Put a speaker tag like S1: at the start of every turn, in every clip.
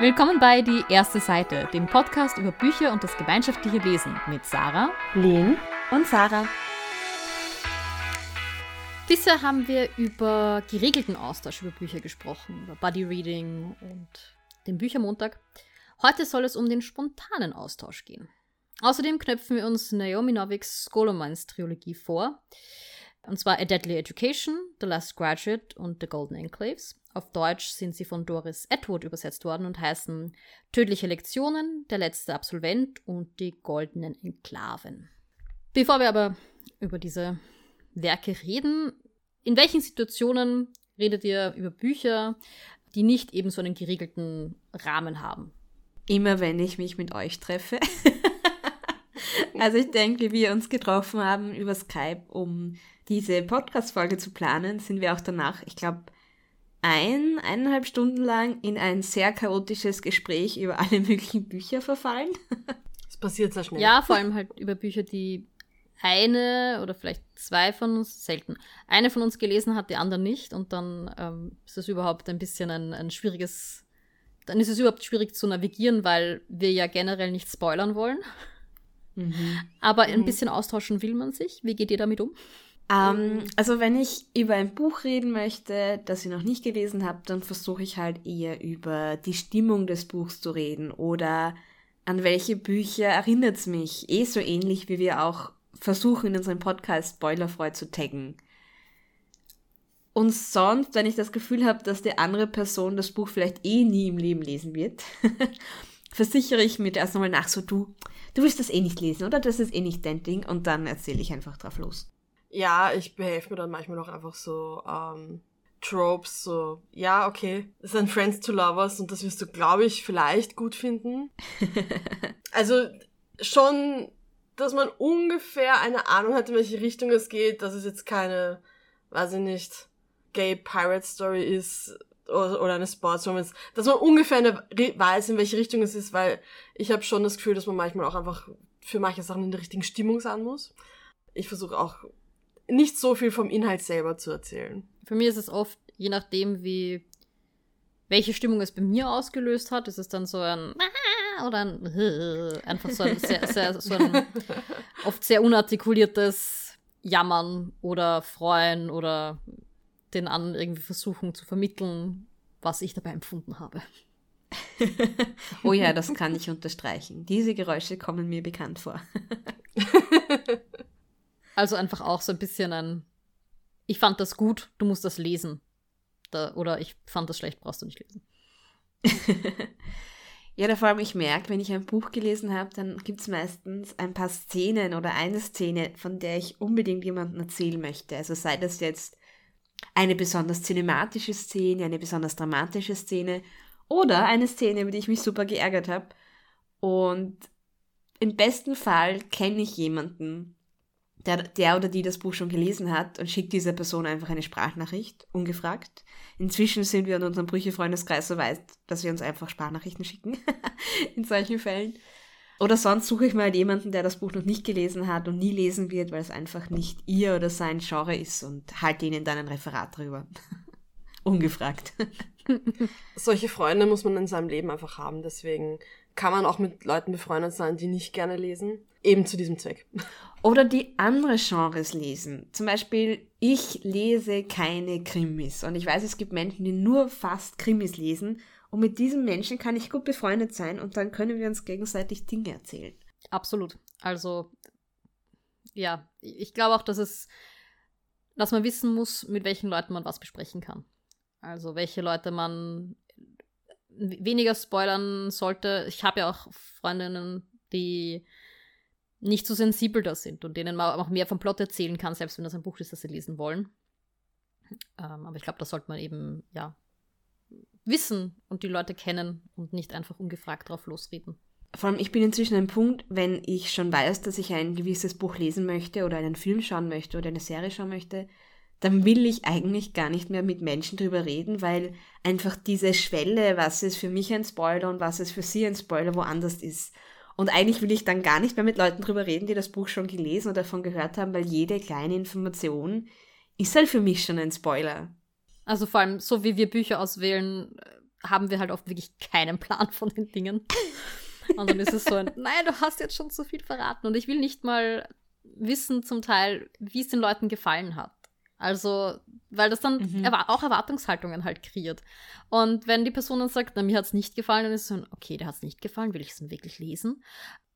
S1: Willkommen bei Die erste Seite, dem Podcast über Bücher und das gemeinschaftliche Lesen mit Sarah,
S2: Lynn und Sarah.
S1: Bisher haben wir über geregelten Austausch über Bücher gesprochen, über Buddy Reading und den Büchermontag. Heute soll es um den spontanen Austausch gehen. Außerdem knöpfen wir uns Naomi Noviks Scholomans Trilogie vor. Und zwar A Deadly Education, The Last Graduate und The Golden Enclaves. Auf Deutsch sind sie von Doris Edward übersetzt worden und heißen Tödliche Lektionen, Der letzte Absolvent und Die goldenen Enklaven. Bevor wir aber über diese Werke reden, in welchen Situationen redet ihr über Bücher, die nicht eben so einen geregelten Rahmen haben?
S2: Immer wenn ich mich mit euch treffe. also ich denke, wie wir uns getroffen haben über Skype, um diese Podcast-Folge zu planen, sind wir auch danach, ich glaube, ein, eineinhalb Stunden lang in ein sehr chaotisches Gespräch über alle möglichen Bücher verfallen.
S3: Das passiert sehr schnell.
S1: Ja, vor allem halt über Bücher, die eine oder vielleicht zwei von uns, selten, eine von uns gelesen hat, die andere nicht. Und dann ähm, ist es überhaupt ein bisschen ein, ein schwieriges, dann ist es überhaupt schwierig zu navigieren, weil wir ja generell nicht spoilern wollen. Mhm. Aber ein mhm. bisschen austauschen will man sich. Wie geht ihr damit um?
S2: Ähm, also wenn ich über ein Buch reden möchte, das ich noch nicht gelesen habe, dann versuche ich halt eher über die Stimmung des Buchs zu reden oder an welche Bücher erinnert es mich. Eh so ähnlich wie wir auch versuchen in unserem Podcast spoilerfrei zu taggen. Und sonst, wenn ich das Gefühl habe, dass die andere Person das Buch vielleicht eh nie im Leben lesen wird, versichere ich mir erst einmal nach, so du, du willst das eh nicht lesen, oder? Das ist eh nicht dein Ding. Und dann erzähle ich einfach drauf los.
S3: Ja, ich behelfe mir dann manchmal auch einfach so ähm, Tropes, so, ja, okay, das sind Friends to Lovers und das wirst du, glaube ich, vielleicht gut finden. also schon, dass man ungefähr eine Ahnung hat, in welche Richtung es geht, dass es jetzt keine, weiß ich nicht, Gay Pirate Story ist oder, oder eine Sports Romance, dass man ungefähr eine, weiß, in welche Richtung es ist, weil ich habe schon das Gefühl, dass man manchmal auch einfach für manche Sachen in der richtigen Stimmung sein muss. Ich versuche auch nicht so viel vom Inhalt selber zu erzählen.
S1: Für mich ist es oft, je nachdem, wie welche Stimmung es bei mir ausgelöst hat, ist es dann so ein oder ein einfach so ein, sehr, sehr, so ein oft sehr unartikuliertes Jammern oder Freuen oder den anderen irgendwie versuchen zu vermitteln, was ich dabei empfunden habe.
S2: oh ja, das kann ich unterstreichen. Diese Geräusche kommen mir bekannt vor.
S1: Also einfach auch so ein bisschen ein, ich fand das gut, du musst das lesen. Da, oder ich fand das schlecht, brauchst du nicht lesen.
S2: ja, da vor allem ich merke, wenn ich ein Buch gelesen habe, dann gibt es meistens ein paar Szenen oder eine Szene, von der ich unbedingt jemandem erzählen möchte. Also sei das jetzt eine besonders cinematische Szene, eine besonders dramatische Szene oder eine Szene, über die ich mich super geärgert habe. Und im besten Fall kenne ich jemanden, der, der oder die das Buch schon gelesen hat und schickt dieser Person einfach eine Sprachnachricht, ungefragt. Inzwischen sind wir in unserem Brüche-Freundeskreis so weit, dass wir uns einfach Sprachnachrichten schicken, in solchen Fällen. Oder sonst suche ich mal halt jemanden, der das Buch noch nicht gelesen hat und nie lesen wird, weil es einfach nicht ihr oder sein Genre ist und halte ihnen dann ein Referat drüber. Ungefragt.
S3: Solche Freunde muss man in seinem Leben einfach haben, deswegen kann man auch mit Leuten befreundet sein, die nicht gerne lesen. Eben zu diesem Zweck.
S2: Oder die andere Genres lesen. Zum Beispiel, ich lese keine Krimis. Und ich weiß, es gibt Menschen, die nur fast Krimis lesen. Und mit diesen Menschen kann ich gut befreundet sein und dann können wir uns gegenseitig Dinge erzählen.
S1: Absolut. Also, ja, ich glaube auch, dass es, dass man wissen muss, mit welchen Leuten man was besprechen kann. Also, welche Leute man weniger spoilern sollte. Ich habe ja auch Freundinnen, die nicht so sensibel da sind und denen man auch mehr vom Plot erzählen kann, selbst wenn das ein Buch ist, das sie lesen wollen. Ähm, aber ich glaube, das sollte man eben, ja, wissen und die Leute kennen und nicht einfach ungefragt drauf losreden.
S2: Vor allem, ich bin inzwischen ein Punkt, wenn ich schon weiß, dass ich ein gewisses Buch lesen möchte oder einen Film schauen möchte oder eine Serie schauen möchte, dann will ich eigentlich gar nicht mehr mit Menschen drüber reden, weil einfach diese Schwelle, was ist für mich ein Spoiler und was ist für sie ein Spoiler, woanders ist. Und eigentlich will ich dann gar nicht mehr mit Leuten drüber reden, die das Buch schon gelesen oder davon gehört haben, weil jede kleine Information ist halt für mich schon ein Spoiler.
S1: Also vor allem, so wie wir Bücher auswählen, haben wir halt oft wirklich keinen Plan von den Dingen. Und dann ist es so ein, nein, du hast jetzt schon zu viel verraten. Und ich will nicht mal wissen zum Teil, wie es den Leuten gefallen hat. Also, weil das dann mhm. auch Erwartungshaltungen halt kreiert. Und wenn die Person dann sagt, na, mir hat es nicht gefallen, dann ist es so, okay, der hat es nicht gefallen, will ich es dann wirklich lesen?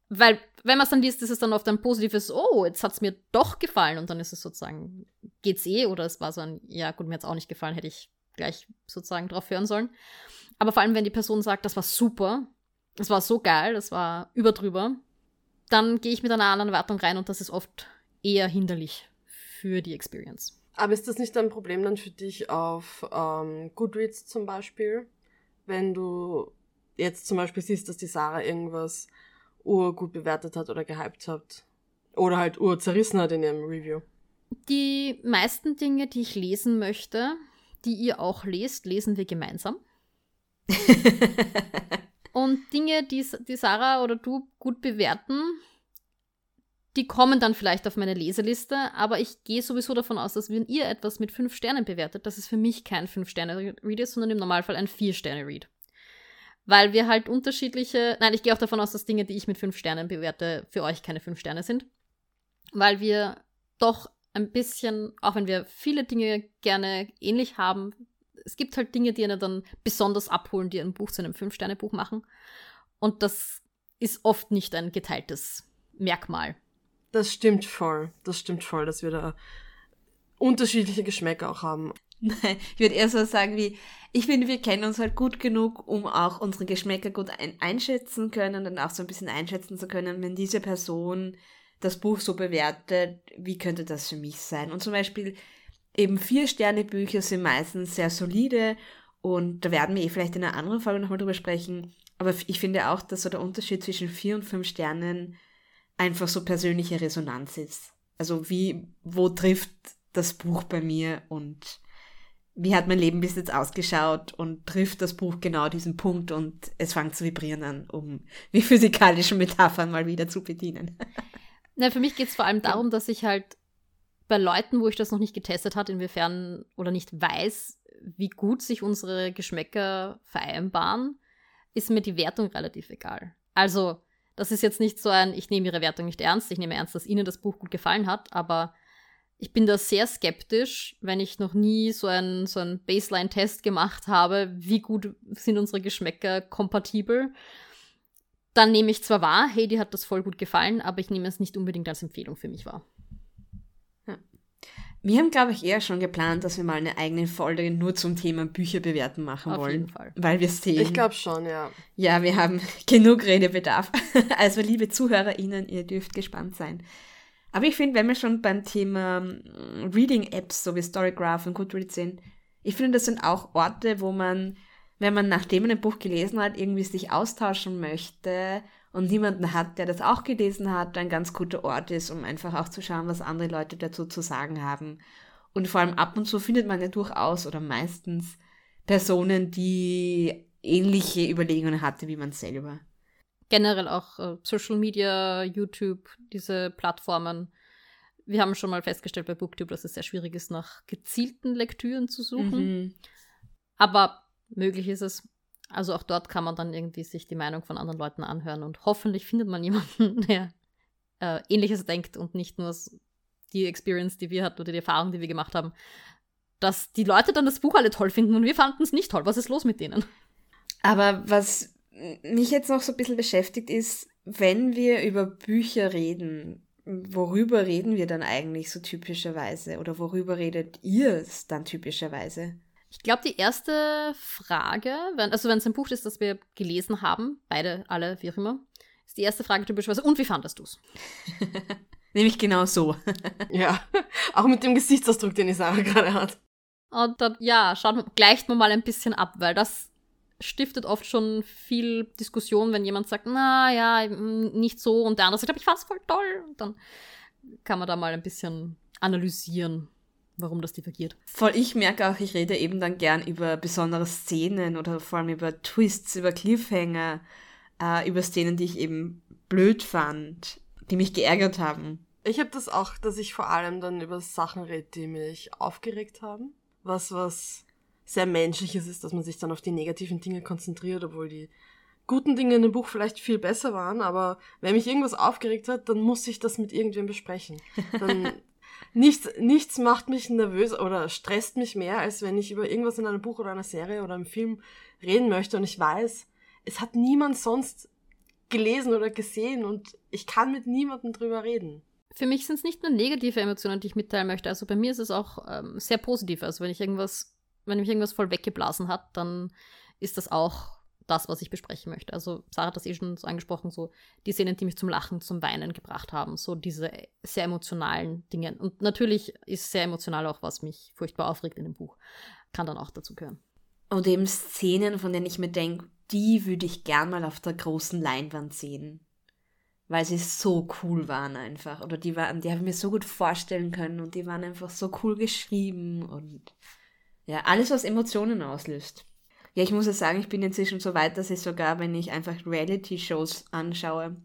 S1: Weil, wenn man es dann liest, ist es dann oft ein positives, oh, jetzt hat es mir doch gefallen. Und dann ist es sozusagen, geht's eh? Oder es war so ein, ja, gut, mir hat es auch nicht gefallen, hätte ich gleich sozusagen drauf hören sollen. Aber vor allem, wenn die Person sagt, das war super, das war so geil, das war überdrüber, dann gehe ich mit einer anderen Erwartung rein und das ist oft eher hinderlich für die Experience.
S3: Aber ist das nicht ein Problem dann für dich auf ähm, Goodreads zum Beispiel? Wenn du jetzt zum Beispiel siehst, dass die Sarah irgendwas urgut bewertet hat oder gehypt hat. Oder halt ur zerrissen hat in ihrem Review.
S1: Die meisten Dinge, die ich lesen möchte, die ihr auch lest, lesen wir gemeinsam. Und Dinge, die, die Sarah oder du gut bewerten, die kommen dann vielleicht auf meine Leseliste, aber ich gehe sowieso davon aus, dass wenn ihr etwas mit fünf Sternen bewertet, dass es für mich kein Fünf-Sterne-Read ist, sondern im Normalfall ein Vier-Sterne-Read. Weil wir halt unterschiedliche, nein, ich gehe auch davon aus, dass Dinge, die ich mit fünf Sternen bewerte, für euch keine fünf Sterne sind. Weil wir doch ein bisschen, auch wenn wir viele Dinge gerne ähnlich haben, es gibt halt Dinge, die einen dann besonders abholen, die ein Buch zu einem Fünf-Sterne-Buch machen. Und das ist oft nicht ein geteiltes Merkmal.
S3: Das stimmt voll. Das stimmt voll, dass wir da unterschiedliche Geschmäcker auch haben.
S2: Nein, ich würde eher so sagen wie, ich finde, wir kennen uns halt gut genug, um auch unsere Geschmäcker gut ein einschätzen können und auch so ein bisschen einschätzen zu können, wenn diese Person das Buch so bewertet, wie könnte das für mich sein? Und zum Beispiel eben Vier-Sterne-Bücher sind meistens sehr solide und da werden wir eh vielleicht in einer anderen Folge nochmal drüber sprechen. Aber ich finde auch, dass so der Unterschied zwischen vier und fünf Sternen einfach so persönliche Resonanz ist. Also wie, wo trifft das Buch bei mir und wie hat mein Leben bis jetzt ausgeschaut und trifft das Buch genau diesen Punkt und es fängt zu vibrieren an, um wie physikalischen Metaphern mal wieder zu bedienen.
S1: Na, für mich geht es vor allem darum, dass ich halt bei Leuten, wo ich das noch nicht getestet habe, inwiefern oder nicht weiß, wie gut sich unsere Geschmäcker vereinbaren, ist mir die Wertung relativ egal. Also, das ist jetzt nicht so ein, ich nehme ihre Wertung nicht ernst, ich nehme ernst, dass ihnen das Buch gut gefallen hat, aber ich bin da sehr skeptisch, wenn ich noch nie so einen so einen Baseline-Test gemacht habe, wie gut sind unsere Geschmäcker kompatibel. Dann nehme ich zwar wahr, hey, die hat das voll gut gefallen, aber ich nehme es nicht unbedingt als Empfehlung für mich wahr.
S2: Wir haben, glaube ich, eher schon geplant, dass wir mal eine eigene Folge nur zum Thema Bücher bewerten machen
S1: Auf
S2: wollen.
S1: jeden Fall.
S2: Weil wir sehen.
S3: Ich glaube schon, ja.
S2: Ja, wir haben genug Redebedarf. Also, liebe ZuhörerInnen, ihr dürft gespannt sein. Aber ich finde, wenn wir schon beim Thema mm, Reading-Apps, so wie Storygraph und Goodreads sind, ich finde, das sind auch Orte, wo man, wenn man nachdem man ein Buch gelesen hat, irgendwie sich austauschen möchte und niemanden hat, der das auch gelesen hat, ein ganz guter Ort ist, um einfach auch zu schauen, was andere Leute dazu zu sagen haben. Und vor allem ab und zu findet man ja durchaus oder meistens Personen, die ähnliche Überlegungen hatte wie man selber.
S1: Generell auch äh, Social Media, YouTube, diese Plattformen. Wir haben schon mal festgestellt bei Booktube, dass es sehr schwierig ist, nach gezielten Lektüren zu suchen. Mhm. Aber möglich ist es. Also auch dort kann man dann irgendwie sich die Meinung von anderen Leuten anhören und hoffentlich findet man jemanden, der äh, ähnliches denkt und nicht nur die Experience, die wir hatten oder die Erfahrung, die wir gemacht haben, dass die Leute dann das Buch alle toll finden und wir fanden es nicht toll. Was ist los mit denen?
S2: Aber was mich jetzt noch so ein bisschen beschäftigt ist, wenn wir über Bücher reden, worüber reden wir dann eigentlich so typischerweise? Oder worüber redet ihr es dann typischerweise?
S1: Ich glaube, die erste Frage, wenn, also wenn es ein Buch ist, das wir gelesen haben, beide, alle, wie auch immer, ist die erste Frage typischerweise, und wie fandest du es?
S2: Nämlich genau so.
S3: ja, auch mit dem Gesichtsausdruck, den Isara gerade hat.
S1: Und dann, ja, schaut, gleicht man mal ein bisschen ab, weil das stiftet oft schon viel Diskussion, wenn jemand sagt, na ja, nicht so, und der andere sagt, ich fand's voll toll. Und dann kann man da mal ein bisschen analysieren warum das divergiert.
S2: Voll, ich merke auch, ich rede eben dann gern über besondere Szenen oder vor allem über Twists, über Cliffhanger, äh, über Szenen, die ich eben blöd fand, die mich geärgert haben.
S3: Ich habe das auch, dass ich vor allem dann über Sachen rede, die mich aufgeregt haben. Was, was sehr Menschliches ist, dass man sich dann auf die negativen Dinge konzentriert, obwohl die guten Dinge in dem Buch vielleicht viel besser waren, aber wenn mich irgendwas aufgeregt hat, dann muss ich das mit irgendwem besprechen. Dann nichts, nichts macht mich nervös oder stresst mich mehr, als wenn ich über irgendwas in einem Buch oder einer Serie oder einem Film reden möchte und ich weiß, es hat niemand sonst gelesen oder gesehen und ich kann mit niemandem drüber reden.
S1: Für mich sind es nicht nur negative Emotionen, die ich mitteilen möchte. Also bei mir ist es auch ähm, sehr positiv. Also wenn ich irgendwas, wenn mich irgendwas voll weggeblasen hat, dann ist das auch das, was ich besprechen möchte. Also Sarah hat das eh schon so angesprochen, so die Szenen, die mich zum Lachen, zum Weinen gebracht haben, so diese sehr emotionalen Dinge. Und natürlich ist sehr emotional auch, was mich furchtbar aufregt in dem Buch. Kann dann auch dazu gehören.
S2: Und eben Szenen, von denen ich mir denke, die würde ich gern mal auf der großen Leinwand sehen. Weil sie so cool waren einfach. Oder die waren, die habe ich mir so gut vorstellen können und die waren einfach so cool geschrieben und ja, alles, was Emotionen auslöst. Ja, ich muss ja sagen, ich bin inzwischen so weit, dass ich sogar, wenn ich einfach Reality-Shows anschaue,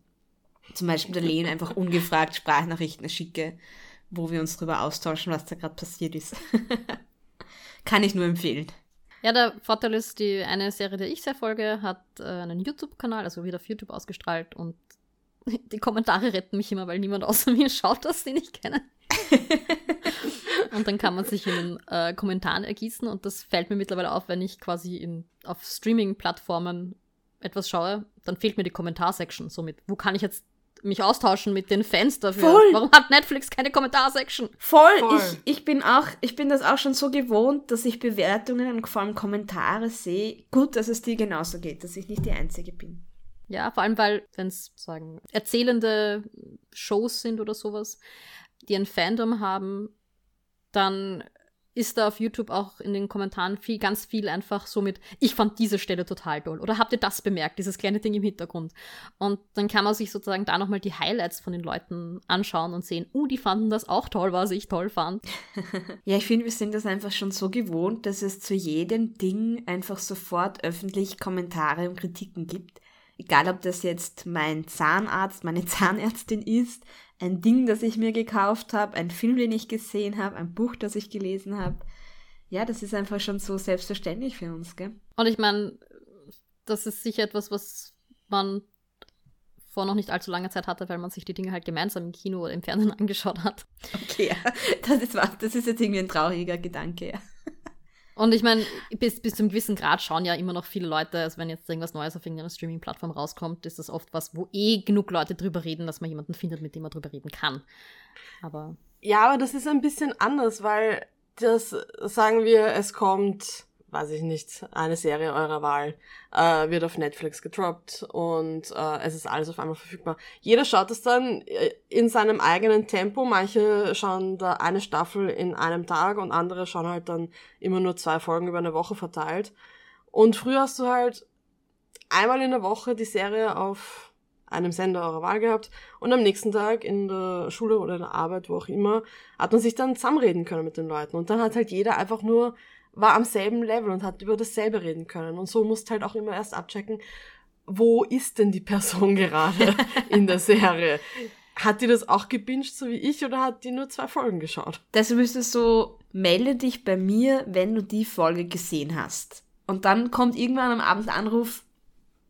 S2: zum Beispiel der Lehn einfach ungefragt Sprachnachrichten schicke, wo wir uns darüber austauschen, was da gerade passiert ist. Kann ich nur empfehlen.
S1: Ja, der Vorteil ist, die eine Serie, der ich sehr folge, hat äh, einen YouTube-Kanal, also wird auf YouTube ausgestrahlt und die Kommentare retten mich immer, weil niemand außer mir schaut das, den ich kenne. und dann kann man sich in den äh, Kommentaren ergießen und das fällt mir mittlerweile auf, wenn ich quasi in, auf Streaming-Plattformen etwas schaue, dann fehlt mir die Kommentarsection. Somit, wo kann ich jetzt mich austauschen mit den Fans dafür?
S2: Voll.
S1: Warum hat Netflix keine Kommentarsection?
S2: Voll.
S3: Voll.
S2: Ich, ich bin auch, ich bin das auch schon so gewohnt, dass ich Bewertungen und vor allem Kommentare sehe. Gut, dass es dir genauso geht, dass ich nicht die Einzige bin.
S1: Ja, vor allem, weil, wenn es sagen, erzählende Shows sind oder sowas, die ein Fandom haben, dann ist da auf YouTube auch in den Kommentaren viel, ganz viel einfach so mit, ich fand diese Stelle total toll. Oder habt ihr das bemerkt, dieses kleine Ding im Hintergrund? Und dann kann man sich sozusagen da nochmal die Highlights von den Leuten anschauen und sehen, uh, die fanden das auch toll, was ich toll fand.
S2: Ja, ich finde, wir sind das einfach schon so gewohnt, dass es zu jedem Ding einfach sofort öffentlich Kommentare und Kritiken gibt. Egal, ob das jetzt mein Zahnarzt, meine Zahnärztin ist, ein Ding, das ich mir gekauft habe, ein Film, den ich gesehen habe, ein Buch, das ich gelesen habe. Ja, das ist einfach schon so selbstverständlich für uns, gell?
S1: Und ich meine, das ist sicher etwas, was man vor noch nicht allzu langer Zeit hatte, weil man sich die Dinge halt gemeinsam im Kino oder im Fernsehen angeschaut hat.
S2: Okay, ja. Das ist, das ist jetzt irgendwie ein trauriger Gedanke, ja.
S1: Und ich meine, bis, bis zum gewissen Grad schauen ja immer noch viele Leute, also wenn jetzt irgendwas Neues auf irgendeiner Streaming-Plattform rauskommt, ist das oft was, wo eh genug Leute drüber reden, dass man jemanden findet, mit dem man drüber reden kann. Aber
S3: Ja, aber das ist ein bisschen anders, weil das, sagen wir, es kommt, weiß ich nicht, eine Serie eurer Wahl, äh, wird auf Netflix gedroppt und äh, es ist alles auf einmal verfügbar. Jeder schaut es dann äh, in seinem eigenen Tempo. Manche schauen da eine Staffel in einem Tag und andere schauen halt dann immer nur zwei Folgen über eine Woche verteilt. Und früher hast du halt einmal in der Woche die Serie auf einem Sender eurer Wahl gehabt und am nächsten Tag in der Schule oder in der Arbeit, wo auch immer, hat man sich dann zusammenreden können mit den Leuten. Und dann hat halt jeder einfach nur, war am selben Level und hat über dasselbe reden können. Und so musst halt auch immer erst abchecken, wo ist denn die Person gerade in der Serie? Hat die das auch gebinged, so wie ich, oder hat die nur zwei Folgen geschaut?
S2: Das müsstest so, melde dich bei mir, wenn du die Folge gesehen hast. Und dann kommt irgendwann am Abend ein Anruf,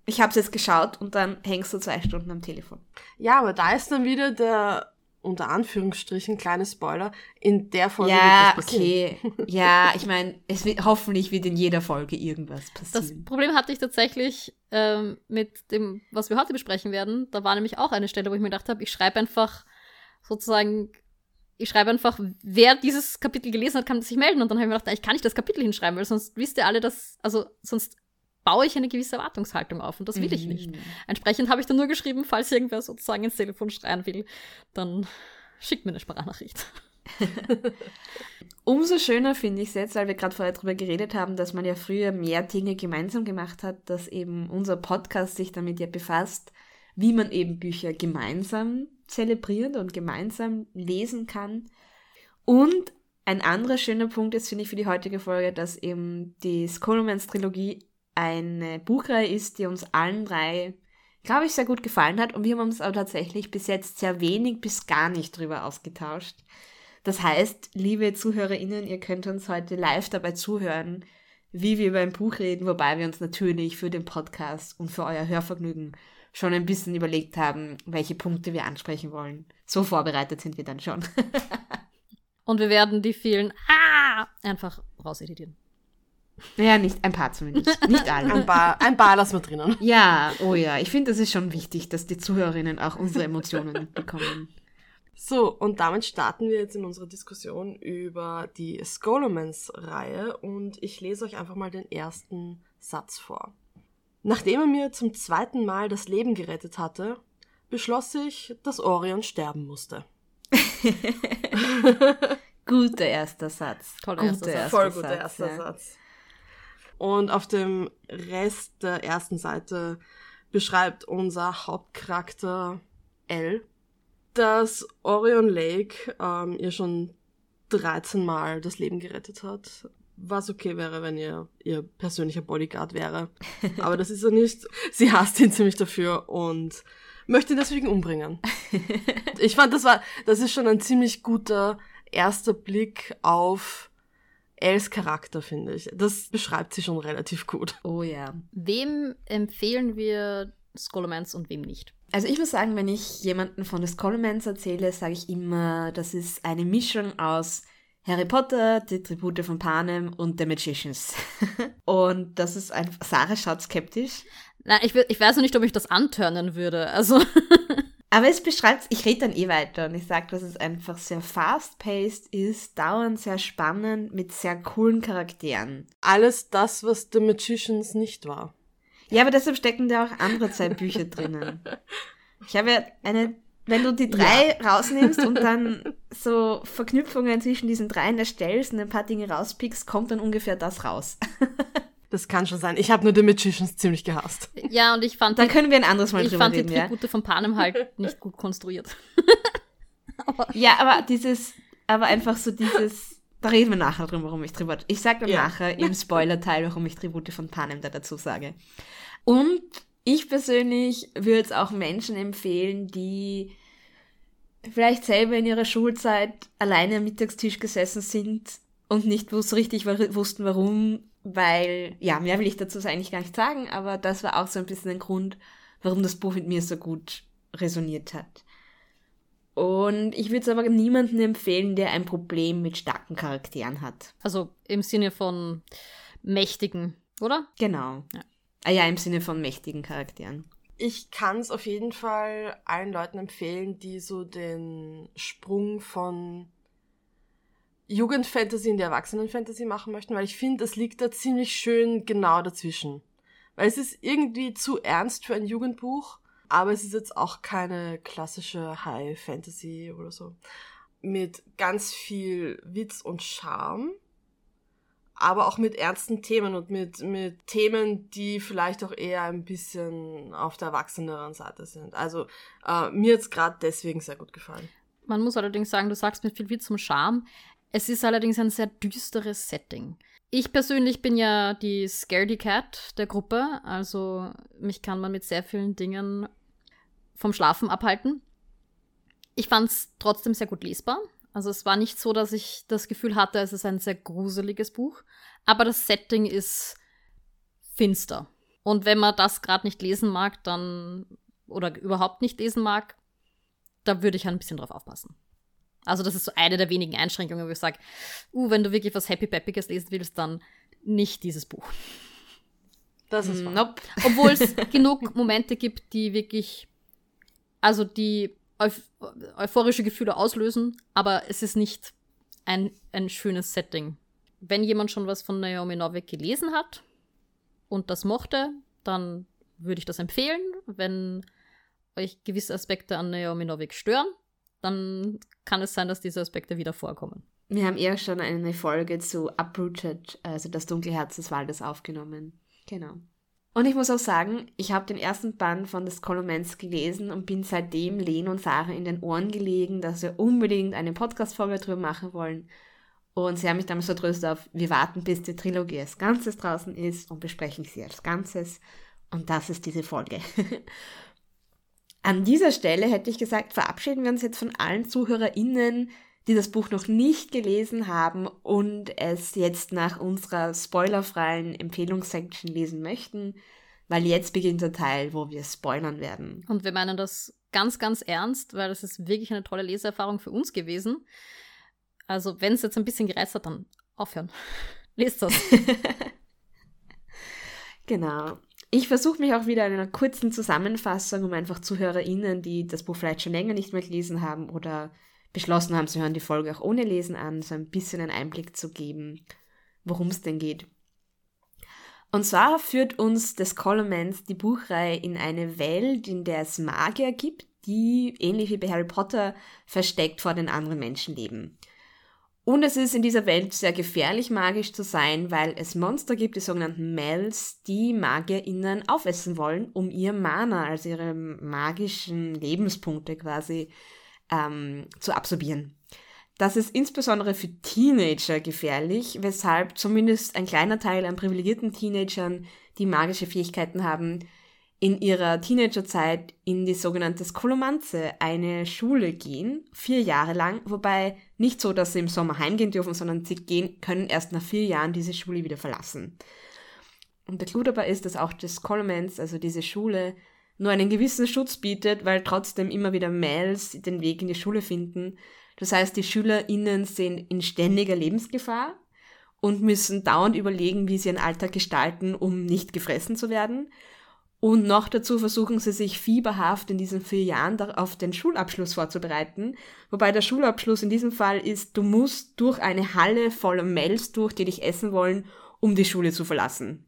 S2: ich hab's jetzt geschaut und dann hängst du zwei Stunden am Telefon.
S3: Ja, aber da ist dann wieder der, unter Anführungsstrichen, kleine Spoiler, in der Folge
S2: ja,
S3: wird was passieren.
S2: okay. Ja, ich meine, es wird, hoffentlich wird in jeder Folge irgendwas
S1: das
S2: passieren.
S1: Problem hatte ich tatsächlich ähm, mit dem, was wir heute besprechen werden. Da war nämlich auch eine Stelle, wo ich mir gedacht habe, ich schreibe einfach sozusagen, ich schreibe einfach, wer dieses Kapitel gelesen hat, kann sich melden. Und dann habe ich mir gedacht, ich kann nicht das Kapitel hinschreiben, weil sonst wisst ihr alle, dass, also sonst baue ich eine gewisse Erwartungshaltung auf und das will ich nicht.
S2: Mhm.
S1: Entsprechend habe ich dann nur geschrieben, falls irgendwer sozusagen ins Telefon schreien will, dann schickt mir eine Sprachnachricht.
S2: Umso schöner finde ich es jetzt, weil wir gerade vorher darüber geredet haben, dass man ja früher mehr Dinge gemeinsam gemacht hat, dass eben unser Podcast sich damit ja befasst, wie man eben Bücher gemeinsam zelebriert und gemeinsam lesen kann. Und ein anderer schöner Punkt ist, finde ich, für die heutige Folge, dass eben die Scholomance Trilogie eine Buchreihe ist, die uns allen drei, glaube ich, sehr gut gefallen hat. Und wir haben uns aber tatsächlich bis jetzt sehr wenig bis gar nicht drüber ausgetauscht. Das heißt, liebe ZuhörerInnen, ihr könnt uns heute live dabei zuhören, wie wir über ein Buch reden, wobei wir uns natürlich für den Podcast und für euer Hörvergnügen schon ein bisschen überlegt haben, welche Punkte wir ansprechen wollen. So vorbereitet sind wir dann schon.
S1: und wir werden die vielen Ah einfach rauseditieren.
S2: Naja, nicht ein paar zumindest. Nicht alle.
S3: Ein paar, ein paar lassen wir drinnen.
S2: Ja, oh ja. Ich finde, das ist schon wichtig, dass die Zuhörerinnen auch unsere Emotionen mitbekommen.
S3: So, und damit starten wir jetzt in unsere Diskussion über die Scholomance-Reihe und ich lese euch einfach mal den ersten Satz vor. Nachdem er mir zum zweiten Mal das Leben gerettet hatte, beschloss ich, dass Orion sterben musste.
S2: guter erster Satz.
S3: Toller erster Satz. Voll guter Satz, erster ja. Satz. Und auf dem Rest der ersten Seite beschreibt unser Hauptcharakter L, dass Orion Lake ähm, ihr schon 13 Mal das Leben gerettet hat. Was okay wäre, wenn ihr ihr persönlicher Bodyguard wäre. Aber das ist er nicht. Sie hasst ihn ziemlich dafür und möchte ihn deswegen umbringen. Ich fand, das war, das ist schon ein ziemlich guter erster Blick auf Els Charakter, finde ich. Das beschreibt sie schon relativ gut.
S2: Oh ja.
S1: Wem empfehlen wir Scholomance und wem nicht?
S2: Also ich muss sagen, wenn ich jemanden von der Scholomance erzähle, sage ich immer, das ist eine Mischung aus Harry Potter, die Tribute von Panem und The Magicians. und das ist einfach, Sarah schaut skeptisch.
S1: Nein, ich, ich weiß noch nicht, ob ich das antörnen würde. Also.
S2: Aber es beschreibt, ich rede dann eh weiter und ich sage, dass es einfach sehr fast-paced ist, dauernd sehr spannend mit sehr coolen Charakteren.
S3: Alles das, was The Magicians nicht war.
S2: Ja, aber deshalb stecken da auch andere zwei Bücher drinnen. Ich habe ja eine, wenn du die drei ja. rausnimmst und dann so Verknüpfungen zwischen diesen dreien erstellst und ein paar Dinge rauspickst, kommt dann ungefähr das raus.
S3: Das kann schon sein. Ich habe nur The Magicians ziemlich gehasst.
S1: Ja, und ich fand.
S2: Da können wir ein anderes Mal
S1: ich
S2: drüber
S1: reden.
S2: Ich fand
S1: die Tribute ja. von Panem halt nicht gut konstruiert.
S2: aber ja, aber dieses, aber einfach so dieses, da reden wir nachher drüber, warum ich drüber. Ich sage dann ja. nachher im Spoiler-Teil, warum ich Tribute von Panem da dazu sage. Und ich persönlich würde es auch Menschen empfehlen, die vielleicht selber in ihrer Schulzeit alleine am Mittagstisch gesessen sind und nicht so richtig wussten, warum weil, ja, mehr will ich dazu eigentlich gar nicht sagen, aber das war auch so ein bisschen ein Grund, warum das Buch mit mir so gut resoniert hat. Und ich würde es aber niemandem empfehlen, der ein Problem mit starken Charakteren hat.
S1: Also im Sinne von mächtigen, oder?
S2: Genau. Ja. Ah ja, im Sinne von mächtigen Charakteren.
S3: Ich kann es auf jeden Fall allen Leuten empfehlen, die so den Sprung von Jugendfantasy in die Erwachsenenfantasy machen möchten, weil ich finde, es liegt da ziemlich schön genau dazwischen. Weil es ist irgendwie zu ernst für ein Jugendbuch, aber es ist jetzt auch keine klassische High Fantasy oder so. Mit ganz viel Witz und Charme, aber auch mit ernsten Themen und mit, mit Themen, die vielleicht auch eher ein bisschen auf der erwachseneren Seite sind. Also äh, mir hat's gerade deswegen sehr gut gefallen.
S1: Man muss allerdings sagen, du sagst mit viel Witz und Charme. Es ist allerdings ein sehr düsteres Setting. Ich persönlich bin ja die Scaredy Cat der Gruppe, also mich kann man mit sehr vielen Dingen vom Schlafen abhalten. Ich fand es trotzdem sehr gut lesbar. Also es war nicht so, dass ich das Gefühl hatte, es ist ein sehr gruseliges Buch, aber das Setting ist finster. Und wenn man das gerade nicht lesen mag, dann oder überhaupt nicht lesen mag, da würde ich ein bisschen drauf aufpassen. Also das ist so eine der wenigen Einschränkungen, wo ich sage, uh, wenn du wirklich was Happy Peppiges lesen willst, dann nicht dieses Buch.
S3: Das ist
S1: nope. Obwohl es genug Momente gibt, die wirklich, also die euph euphorische Gefühle auslösen, aber es ist nicht ein, ein schönes Setting. Wenn jemand schon was von Naomi Novik gelesen hat und das mochte, dann würde ich das empfehlen. Wenn euch gewisse Aspekte an Naomi Novik stören, dann kann es sein, dass diese Aspekte wieder vorkommen.
S2: Wir haben eher schon eine Folge zu Uprooted, also das dunkle Herz des Waldes, aufgenommen. Genau. Und ich muss auch sagen, ich habe den ersten Band von des Colomens gelesen und bin seitdem Len und Sarah in den Ohren gelegen, dass wir unbedingt eine Podcast-Folge drüber machen wollen. Und sie haben mich damals vertröstet auf, wir warten, bis die Trilogie als Ganzes draußen ist und besprechen sie als Ganzes. Und das ist diese Folge. An dieser Stelle hätte ich gesagt, verabschieden wir uns jetzt von allen ZuhörerInnen, die das Buch noch nicht gelesen haben und es jetzt nach unserer spoilerfreien Empfehlungssection lesen möchten, weil jetzt beginnt der Teil, wo wir spoilern werden.
S1: Und wir meinen das ganz, ganz ernst, weil das ist wirklich eine tolle Leseerfahrung für uns gewesen. Also, wenn es jetzt ein bisschen gereizt hat, dann aufhören. Lest das.
S2: genau. Ich versuche mich auch wieder in einer kurzen Zusammenfassung, um einfach ZuhörerInnen, die das Buch vielleicht schon länger nicht mehr gelesen haben oder beschlossen haben, sie hören die Folge auch ohne Lesen an, so ein bisschen einen Einblick zu geben, worum es denn geht. Und zwar führt uns des Colomans die Buchreihe in eine Welt, in der es Magier gibt, die, ähnlich wie bei Harry Potter, versteckt vor den anderen Menschen leben. Und es ist in dieser Welt sehr gefährlich, magisch zu sein, weil es Monster gibt, die sogenannten Mels, die MagierInnen aufessen wollen, um ihr Mana, also ihre magischen Lebenspunkte quasi, ähm, zu absorbieren. Das ist insbesondere für Teenager gefährlich, weshalb zumindest ein kleiner Teil an privilegierten Teenagern, die magische Fähigkeiten haben, in ihrer Teenagerzeit in die sogenannte Skolomanze, eine Schule gehen, vier Jahre lang, wobei nicht so, dass sie im Sommer heimgehen dürfen, sondern sie gehen, können erst nach vier Jahren diese Schule wieder verlassen. Und der Clou dabei ist, dass auch das Skolomans, also diese Schule, nur einen gewissen Schutz bietet, weil trotzdem immer wieder Males den Weg in die Schule finden. Das heißt, die SchülerInnen sind in ständiger Lebensgefahr und müssen dauernd überlegen, wie sie ihren Alltag gestalten, um nicht gefressen zu werden. Und noch dazu versuchen sie sich fieberhaft in diesen vier Jahren auf den Schulabschluss vorzubereiten. Wobei der Schulabschluss in diesem Fall ist, du musst durch eine Halle voller Mails durch, die dich essen wollen, um die Schule zu verlassen.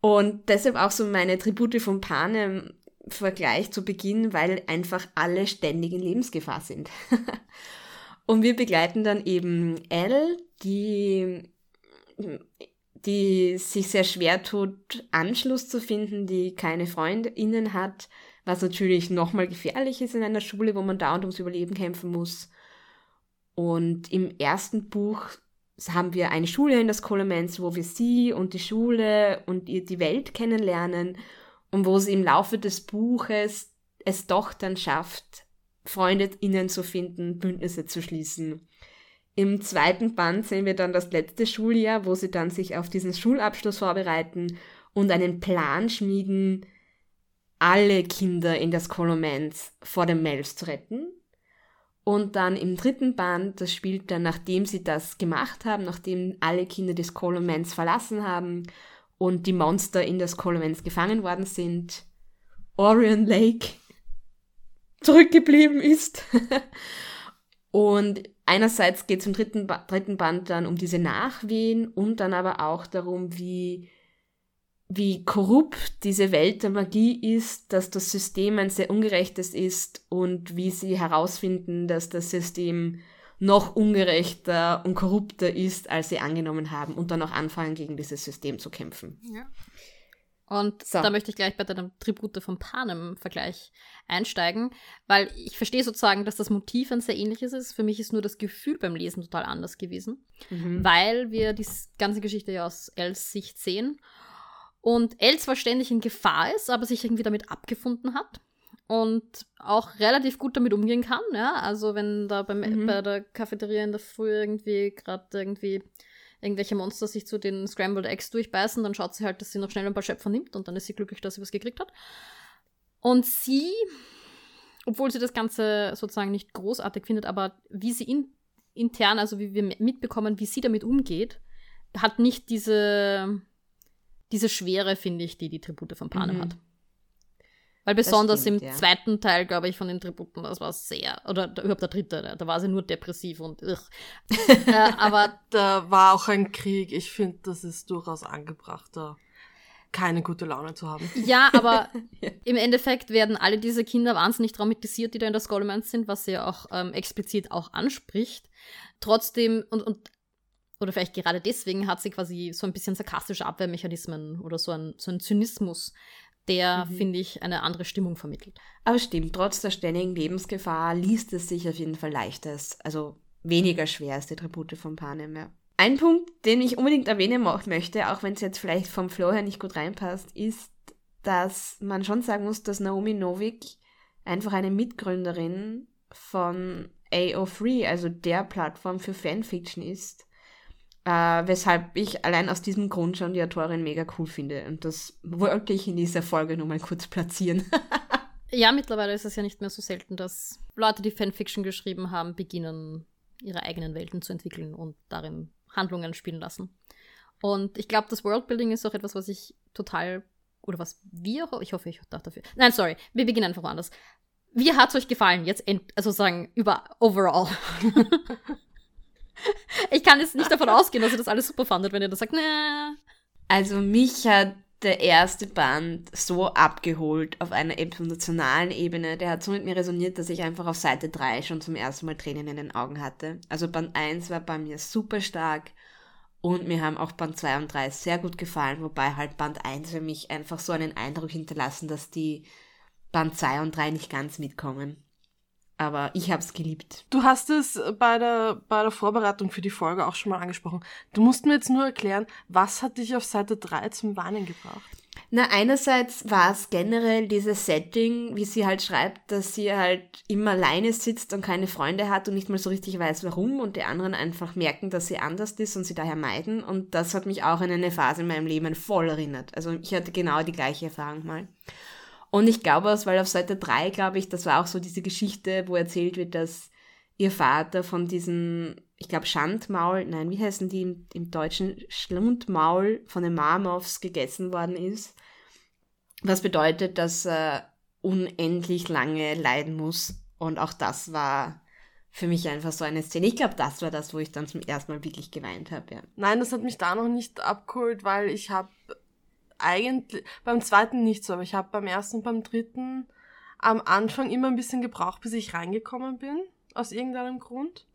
S2: Und deshalb auch so meine Tribute von Panem Vergleich zu Beginn, weil einfach alle ständig in Lebensgefahr sind. Und wir begleiten dann eben Elle, die die sich sehr schwer tut, Anschluss zu finden, die keine FreundInnen hat, was natürlich nochmal gefährlich ist in einer Schule, wo man dauernd ums Überleben kämpfen muss. Und im ersten Buch haben wir eine Schule in das Kolomens, wo wir sie und die Schule und die Welt kennenlernen und wo sie im Laufe des Buches es doch dann schafft, FreundInnen zu finden, Bündnisse zu schließen. Im zweiten Band sehen wir dann das letzte Schuljahr, wo sie dann sich auf diesen Schulabschluss vorbereiten und einen Plan schmieden, alle Kinder in das Kolomens vor dem Mels zu retten. Und dann im dritten Band, das spielt dann, nachdem sie das gemacht haben, nachdem alle Kinder des Kolomens verlassen haben und die Monster in das Kolomens gefangen worden sind, Orion Lake zurückgeblieben ist. und einerseits geht es im dritten, ba dritten Band dann um diese Nachwehen und dann aber auch darum, wie, wie korrupt diese Welt der Magie ist, dass das System ein sehr ungerechtes ist und wie sie herausfinden, dass das System noch ungerechter und korrupter ist, als sie angenommen haben und dann auch anfangen, gegen dieses System zu kämpfen.
S1: Ja. Und so. da möchte ich gleich bei deinem Tribute von Panem-Vergleich einsteigen, weil ich verstehe sozusagen, dass das Motiv ein sehr ähnliches ist. Für mich ist nur das Gefühl beim Lesen total anders gewesen, mhm. weil wir die ganze Geschichte ja aus Els Sicht sehen und El zwar ständig in Gefahr ist, aber sich irgendwie damit abgefunden hat und auch relativ gut damit umgehen kann. Ja? Also wenn da beim, mhm. bei der Cafeteria in der Früh irgendwie gerade irgendwie irgendwelche Monster sich zu den Scrambled Eggs durchbeißen, dann schaut sie halt, dass sie noch schnell ein paar Schöpfer nimmt und dann ist sie glücklich, dass sie was gekriegt hat. Und sie, obwohl sie das Ganze sozusagen nicht großartig findet, aber wie sie in, intern, also wie wir mitbekommen, wie sie damit umgeht, hat nicht diese, diese Schwere, finde ich, die die Tribute von Panem mhm. hat. Weil besonders stimmt, im ja. zweiten Teil, glaube ich, von den Tributen, das war sehr, oder überhaupt der dritte, da war sie nur depressiv und äh,
S3: aber da war auch ein Krieg. Ich finde, das ist durchaus angebrachter, keine gute Laune zu haben.
S1: Ja, aber ja. im Endeffekt werden alle diese Kinder wahnsinnig traumatisiert, die da in der Skullmans sind, was sie ja auch ähm, explizit auch anspricht. Trotzdem, und, und oder vielleicht gerade deswegen hat sie quasi so ein bisschen sarkastische Abwehrmechanismen oder so ein, so ein Zynismus, der, mhm. finde ich, eine andere Stimmung vermittelt.
S2: Aber stimmt, trotz der ständigen Lebensgefahr liest es sich auf jeden Fall leichter, also weniger schwer als die Tribute von Panem. Ja. Ein Punkt, den ich unbedingt erwähnen möchte, auch wenn es jetzt vielleicht vom Flow her nicht gut reinpasst, ist, dass man schon sagen muss, dass Naomi Novik einfach eine Mitgründerin von AO3, also der Plattform für Fanfiction ist. Äh, weshalb ich allein aus diesem Grund schon die Autorin mega cool finde. Und das wollte ich in dieser Folge nur mal kurz platzieren.
S1: ja, mittlerweile ist es ja nicht mehr so selten, dass Leute, die Fanfiction geschrieben haben, beginnen, ihre eigenen Welten zu entwickeln und darin Handlungen spielen lassen. Und ich glaube, das Worldbuilding ist auch etwas, was ich total, oder was wir, ich hoffe, ich dachte dafür. Nein, sorry, wir beginnen einfach woanders. Wie hat es euch gefallen? Jetzt, also sagen, über overall. ich kann jetzt nicht davon ausgehen, dass ihr das alles super fandet, wenn ihr das sagt, ne.
S2: Also mich hat der erste Band so abgeholt auf einer emotionalen Ebene. Der hat so mit mir resoniert, dass ich einfach auf Seite 3 schon zum ersten Mal Tränen in den Augen hatte. Also Band 1 war bei mir super stark und mir haben auch Band 2 und 3 sehr gut gefallen, wobei halt Band 1 für mich einfach so einen Eindruck hinterlassen, dass die Band 2 und 3 nicht ganz mitkommen. Aber ich habe es geliebt.
S3: Du hast es bei der, bei der Vorbereitung für die Folge auch schon mal angesprochen. Du musst mir jetzt nur erklären, was hat dich auf Seite 3 zum Weinen gebracht?
S2: Na, einerseits war es generell dieses Setting, wie sie halt schreibt, dass sie halt immer alleine sitzt und keine Freunde hat und nicht mal so richtig weiß, warum und die anderen einfach merken, dass sie anders ist und sie daher meiden. Und das hat mich auch an eine Phase in meinem Leben voll erinnert. Also ich hatte genau die gleiche Erfahrung mal. Und ich glaube es, weil auf Seite 3, glaube ich, das war auch so diese Geschichte, wo erzählt wird, dass ihr Vater von diesem, ich glaube, Schandmaul, nein, wie heißen die im, im Deutschen? Schlundmaul von den Marmoths gegessen worden ist. Was bedeutet, dass er unendlich lange leiden muss. Und auch das war für mich einfach so eine Szene. Ich glaube, das war das, wo ich dann zum ersten Mal wirklich geweint habe. Ja.
S3: Nein, das hat mich da noch nicht abgeholt, weil ich habe eigentlich, beim zweiten nicht so, aber ich habe beim ersten und beim dritten am Anfang immer ein bisschen gebraucht, bis ich reingekommen bin, aus irgendeinem Grund.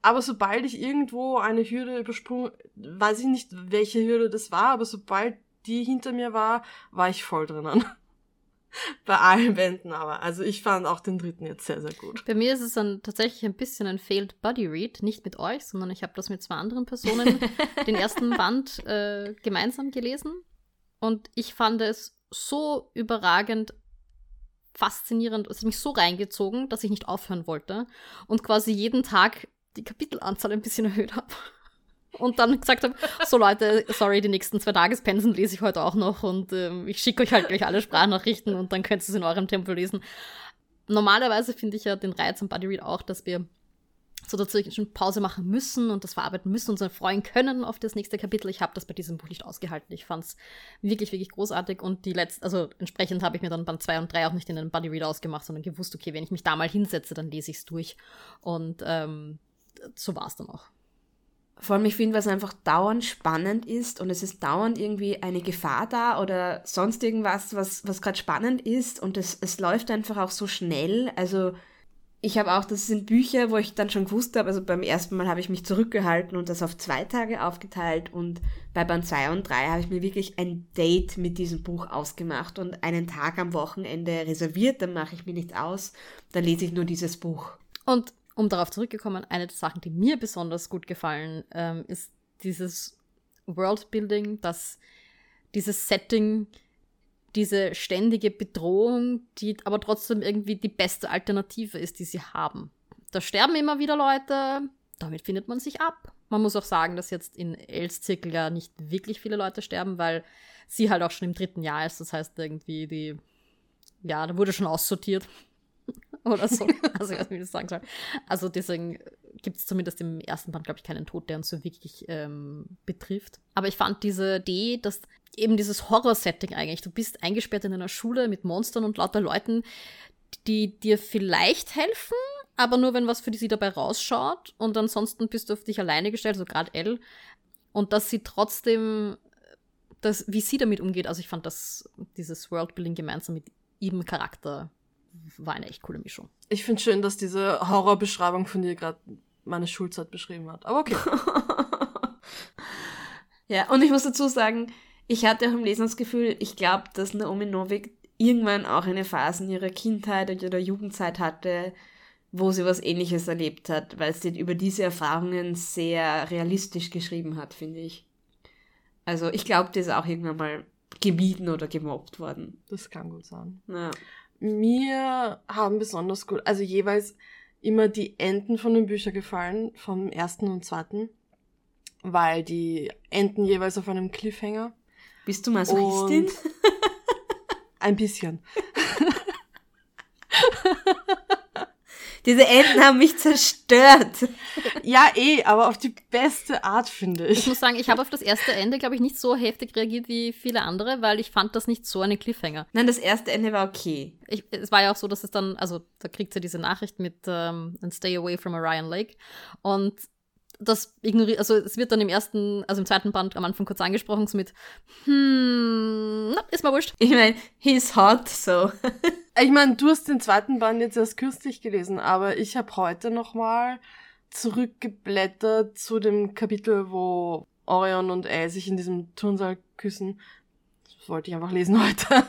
S3: Aber sobald ich irgendwo eine Hürde übersprungen, weiß ich nicht, welche Hürde das war, aber sobald die hinter mir war, war ich voll drinnen. Bei allen Bänden aber. Also ich fand auch den dritten jetzt sehr, sehr gut.
S1: Bei mir ist es dann tatsächlich ein bisschen ein Failed Buddy Read. Nicht mit euch, sondern ich habe das mit zwei anderen Personen den ersten Band äh, gemeinsam gelesen. Und ich fand es so überragend faszinierend, es hat mich so reingezogen, dass ich nicht aufhören wollte und quasi jeden Tag die Kapitelanzahl ein bisschen erhöht habe. Und dann gesagt habe, so Leute, sorry, die nächsten zwei Tagespensen lese ich heute auch noch und ähm, ich schicke euch halt gleich alle Sprachnachrichten und dann könnt ihr es in eurem Tempo lesen. Normalerweise finde ich ja den Reiz am Buddy Read auch, dass wir so dazwischen Pause machen müssen und das verarbeiten müssen und uns freuen können auf das nächste Kapitel. Ich habe das bei diesem Buch nicht ausgehalten. Ich fand es wirklich, wirklich großartig und die letzte, also entsprechend habe ich mir dann Band 2 und 3 auch nicht in den Buddy Reader ausgemacht, sondern gewusst, okay, wenn ich mich da mal hinsetze, dann lese ich es durch. Und ähm, so war es dann auch.
S2: Vor allem, ich finde, was einfach dauernd spannend ist und es ist dauernd irgendwie eine Gefahr da oder sonst irgendwas, was, was gerade spannend ist und es, es läuft einfach auch so schnell. Also ich habe auch, das sind Bücher, wo ich dann schon gewusst habe, also beim ersten Mal habe ich mich zurückgehalten und das auf zwei Tage aufgeteilt und bei Band 2 und 3 habe ich mir wirklich ein Date mit diesem Buch ausgemacht und einen Tag am Wochenende reserviert, dann mache ich mir nichts aus, dann lese ich nur dieses Buch.
S1: Und um darauf zurückzukommen, eine der Sachen, die mir besonders gut gefallen, ähm, ist dieses Worldbuilding, dass dieses Setting, diese ständige Bedrohung, die aber trotzdem irgendwie die beste Alternative ist, die sie haben. Da sterben immer wieder Leute, damit findet man sich ab. Man muss auch sagen, dass jetzt in Els Zirkel ja nicht wirklich viele Leute sterben, weil sie halt auch schon im dritten Jahr ist. Das heißt irgendwie die, ja, da wurde schon aussortiert. Oder so. also ich weiß nicht, wie ich das sagen soll. Also deswegen gibt es zumindest im ersten Band, glaube ich, keinen Tod, der uns so wirklich ähm, betrifft. Aber ich fand diese Idee, dass eben dieses Horror-Setting eigentlich, du bist eingesperrt in einer Schule mit Monstern und lauter Leuten, die dir vielleicht helfen, aber nur wenn was für sie dabei rausschaut und ansonsten bist du auf dich alleine gestellt, so also gerade Elle. Und dass sie trotzdem, das, wie sie damit umgeht, also ich fand das, dieses Worldbuilding gemeinsam mit ihrem Charakter war eine echt coole Mischung.
S3: Ich finde schön, dass diese Horrorbeschreibung von dir gerade meine Schulzeit beschrieben hat. Aber okay.
S2: ja, und ich muss dazu sagen, ich hatte auch im Lesen das Gefühl, ich glaube, dass Naomi Novik irgendwann auch eine Phase in ihrer Kindheit oder Jugendzeit hatte, wo sie was ähnliches erlebt hat, weil sie über diese Erfahrungen sehr realistisch geschrieben hat, finde ich. Also ich glaube, die ist auch irgendwann mal gemieden oder gemobbt worden.
S3: Das kann gut sein.
S2: Ja.
S3: Mir haben besonders gut, also jeweils immer die Enden von den Büchern gefallen, vom ersten und zweiten, weil die enden jeweils auf einem Cliffhanger.
S2: Bist du Masochistin?
S3: Und ein bisschen.
S2: Diese Enten haben mich zerstört.
S3: Ja, eh, aber auf die beste Art, finde
S1: Ich
S3: ich.
S1: muss sagen, ich habe auf das erste Ende, glaube ich, nicht so heftig reagiert wie viele andere, weil ich fand das nicht so eine Cliffhanger.
S2: Nein, das erste Ende war okay.
S1: Ich, es war ja auch so, dass es dann, also da kriegt sie diese Nachricht mit ähm, Stay away from Orion Lake und das ignoriert, also es wird dann im ersten, also im zweiten Band am Anfang kurz angesprochen, so mit, hm, na, ist mal wurscht.
S2: Ich meine, he's hot, so.
S3: Ich meine, du hast den zweiten Band jetzt erst kürzlich gelesen, aber ich habe heute nochmal zurückgeblättert zu dem Kapitel, wo Orion und Elle sich in diesem Turnsaal küssen. Das wollte ich einfach lesen heute.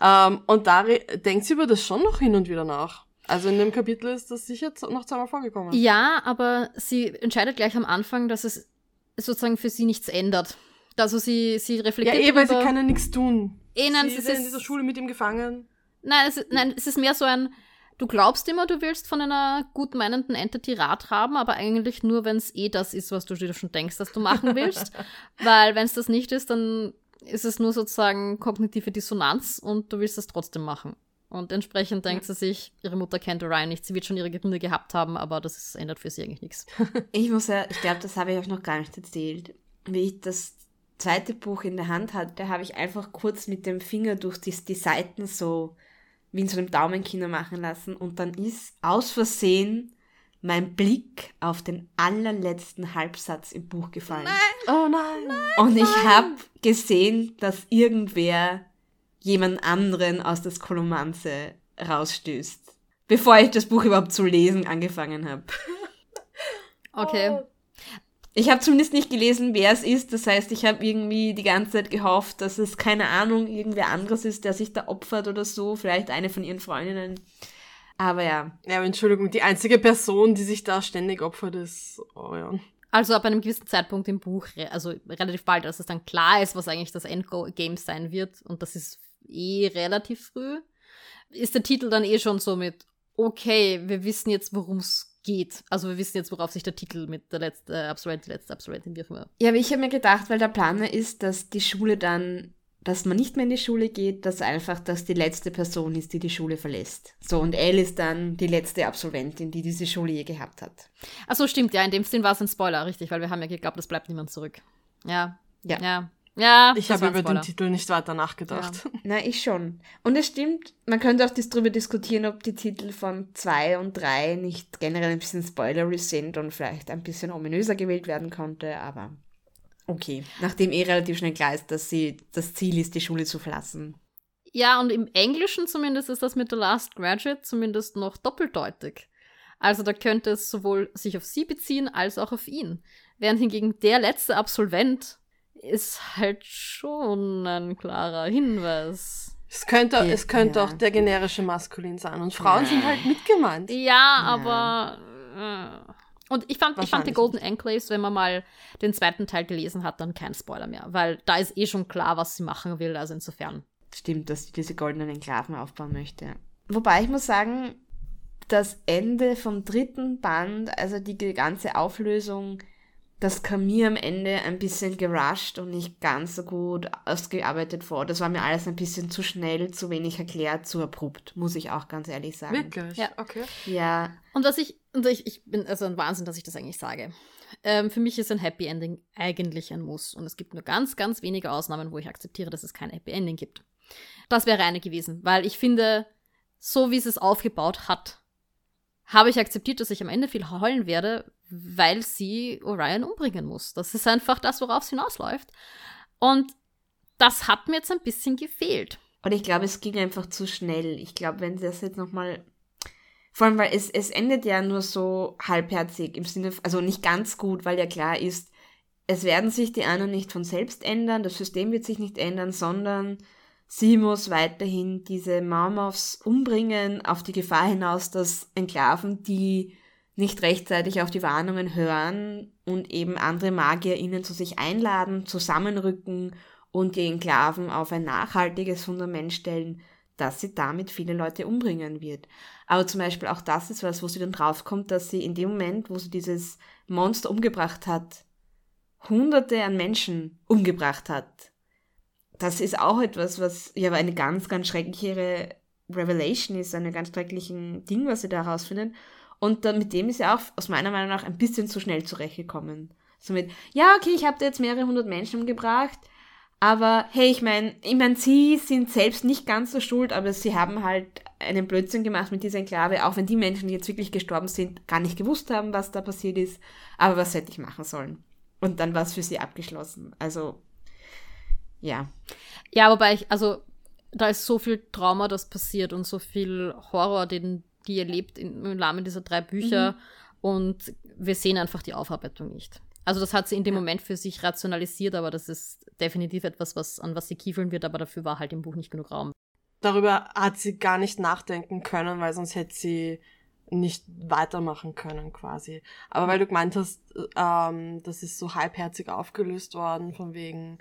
S3: ähm, und da denkt sie über das schon noch hin und wieder nach. Also in dem Kapitel ist das sicher noch zweimal vorgekommen.
S1: Ja, aber sie entscheidet gleich am Anfang, dass es sozusagen für sie nichts ändert. Also sie, sie
S3: Ja,
S1: reflektiert
S3: eh, weil sie kann ja nichts tun.
S1: Eh, nein,
S3: sie ist ja in dieser Schule mit ihm gefangen.
S1: Nein, es, ist- nein, es ist mehr so ein, du glaubst immer, du willst von einer gut meinenden Entity Rat haben, aber eigentlich nur, wenn es eh das ist, was du dir schon denkst, dass du machen willst. Weil wenn es das nicht ist, dann ist es nur sozusagen kognitive Dissonanz und du willst das trotzdem machen. Und entsprechend denkt sie sich, ihre Mutter kennt Orion nicht, sie wird schon ihre Gründe gehabt haben, aber das ist, ändert für sie eigentlich nichts.
S2: Ich muss ja, ich glaube, das habe ich auch noch gar nicht erzählt. Wie ich das zweite Buch in der Hand hatte, habe ich einfach kurz mit dem Finger durch die, die Seiten so wie in so einem Daumenkino machen lassen und dann ist aus Versehen mein Blick auf den allerletzten Halbsatz im Buch gefallen.
S3: Oh nein.
S2: Und ich habe gesehen, dass irgendwer jemand anderen aus das Kolomanze rausstößt. Bevor ich das Buch überhaupt zu lesen angefangen habe.
S1: Okay.
S3: Oh.
S2: Ich habe zumindest nicht gelesen, wer es ist. Das heißt, ich habe irgendwie die ganze Zeit gehofft, dass es keine Ahnung irgendwer anderes ist, der sich da opfert oder so. Vielleicht eine von ihren Freundinnen. Aber ja,
S3: Ja, aber Entschuldigung, die einzige Person, die sich da ständig opfert, ist Orion.
S1: Also ab einem gewissen Zeitpunkt im Buch, also relativ bald, als es dann klar ist, was eigentlich das Endgame sein wird, und das ist eh relativ früh, ist der Titel dann eh schon so mit, okay, wir wissen jetzt, worum es geht. Also wir wissen jetzt, worauf sich der Titel mit der letzte Absolvent, die letzte Absolventin, wie auch immer.
S2: Ja, aber ich habe mir gedacht, weil der Plan ist, dass die Schule dann, dass man nicht mehr in die Schule geht, dass einfach das die letzte Person ist, die die Schule verlässt. So, und Elle ist dann die letzte Absolventin, die diese Schule je gehabt hat.
S1: Achso, stimmt, ja, in dem Sinn war es ein Spoiler, richtig, weil wir haben ja geglaubt, es bleibt niemand zurück. Ja.
S2: Ja.
S1: Ja. Ja.
S3: Ich habe über den. Titel nicht weiter nachgedacht.
S2: Na, ich schon. Und es stimmt, man könnte auch das darüber diskutieren, ob die Titel von 2 und 3 nicht generell ein bisschen spoilery sind und vielleicht ein bisschen ominöser gewählt werden konnte, aber okay. Nachdem eh relativ schnell klar ist, dass sie das Ziel ist, die Schule zu verlassen.
S1: Ja, und im Englischen zumindest ist das mit The Last Graduate zumindest noch doppeldeutig. Also da könnte es sowohl sich auf sie beziehen als auch auf ihn. Während hingegen der letzte Absolvent ist halt schon ein klarer Hinweis.
S3: Es könnte,
S2: Ja,
S3: es könnte
S2: ja.
S3: auch der generische Maskulin sein. Und Frauen sind halt mitgemeint.
S1: Ja, aber. Äh. Und ich fand, ich fand die Golden Enclaves, wenn man mal den zweiten Teil gelesen hat, dann kein Spoiler mehr. Weil da ist eh schon klar, was sie machen will. Also insofern.
S2: Stimmt, dass sie diese goldenen Enklaven aufbauen möchte. Wobei ich muss sagen, das Ende vom dritten Band, also die ganze Auflösung, das kam mir am Ende ein bisschen gerusht und nicht ganz so gut ausgearbeitet vor. Das war mir alles ein bisschen zu schnell, zu wenig erklärt, zu abrupt, muss ich auch ganz ehrlich sagen.
S3: Wirklich?
S1: Ja.
S3: Okay.
S2: Ja,
S1: Und was ich, und ich, ich bin also ein Wahnsinn, dass ich das eigentlich sage. Ähm, für mich ist ein Happy Ending eigentlich ein Muss. Und es gibt nur ganz, ganz wenige Ausnahmen, wo ich akzeptiere, dass es kein Happy Ending gibt. Das wäre eine gewesen, weil ich finde, so wie es es aufgebaut hat, habe ich akzeptiert, dass ich am Ende viel heulen werde, weil sie Orion umbringen muss. Das ist einfach das, worauf es hinausläuft. Und das hat mir jetzt ein bisschen gefehlt.
S2: Und ich glaube, es ging einfach zu schnell. Ich glaube, wenn sie das jetzt nochmal. Vor allem, weil es, es endet ja nur so halbherzig im Sinne, also nicht ganz gut, weil ja klar ist, es werden sich die anderen nicht von selbst ändern, das System wird sich nicht ändern, sondern sie muss weiterhin diese Marmovs umbringen, auf die Gefahr hinaus, dass Enklaven, die nicht rechtzeitig auf die Warnungen hören und eben andere Magier ihnen zu sich einladen, zusammenrücken und die Enklaven auf ein nachhaltiges Fundament stellen, dass sie damit viele Leute umbringen wird. Aber zum Beispiel auch das ist was, wo sie dann draufkommt, dass sie in dem Moment, wo sie dieses Monster umgebracht hat, Hunderte an Menschen umgebracht hat. Das ist auch etwas, was ja eine ganz, ganz schreckliche Revelation ist, eine ganz schrecklichen Ding, was sie da herausfinden. Und dann mit dem ist er auch aus meiner Meinung nach ein bisschen zu schnell zurechtgekommen. Somit, ja, okay, ich habe da jetzt mehrere hundert Menschen umgebracht, aber hey, ich meine, ich mein, sie sind selbst nicht ganz so schuld, aber sie haben halt einen Blödsinn gemacht mit dieser Enklave, auch wenn die Menschen, die jetzt wirklich gestorben sind, gar nicht gewusst haben, was da passiert ist. Aber was hätte ich machen sollen? Und dann war es für sie abgeschlossen. Also, ja.
S1: Ja, wobei ich, also, da ist so viel Trauma, das passiert und so viel Horror, den die erlebt im Rahmen dieser drei Bücher. Mhm. Und wir sehen einfach die Aufarbeitung nicht. Also das hat sie in dem Moment für sich rationalisiert, aber das ist definitiv etwas, was, an was sie kiefeln wird, aber dafür war halt im Buch nicht genug Raum.
S3: Darüber hat sie gar nicht nachdenken können, weil sonst hätte sie nicht weitermachen können quasi. Aber weil du gemeint hast, ähm, das ist so halbherzig aufgelöst worden, von wegen,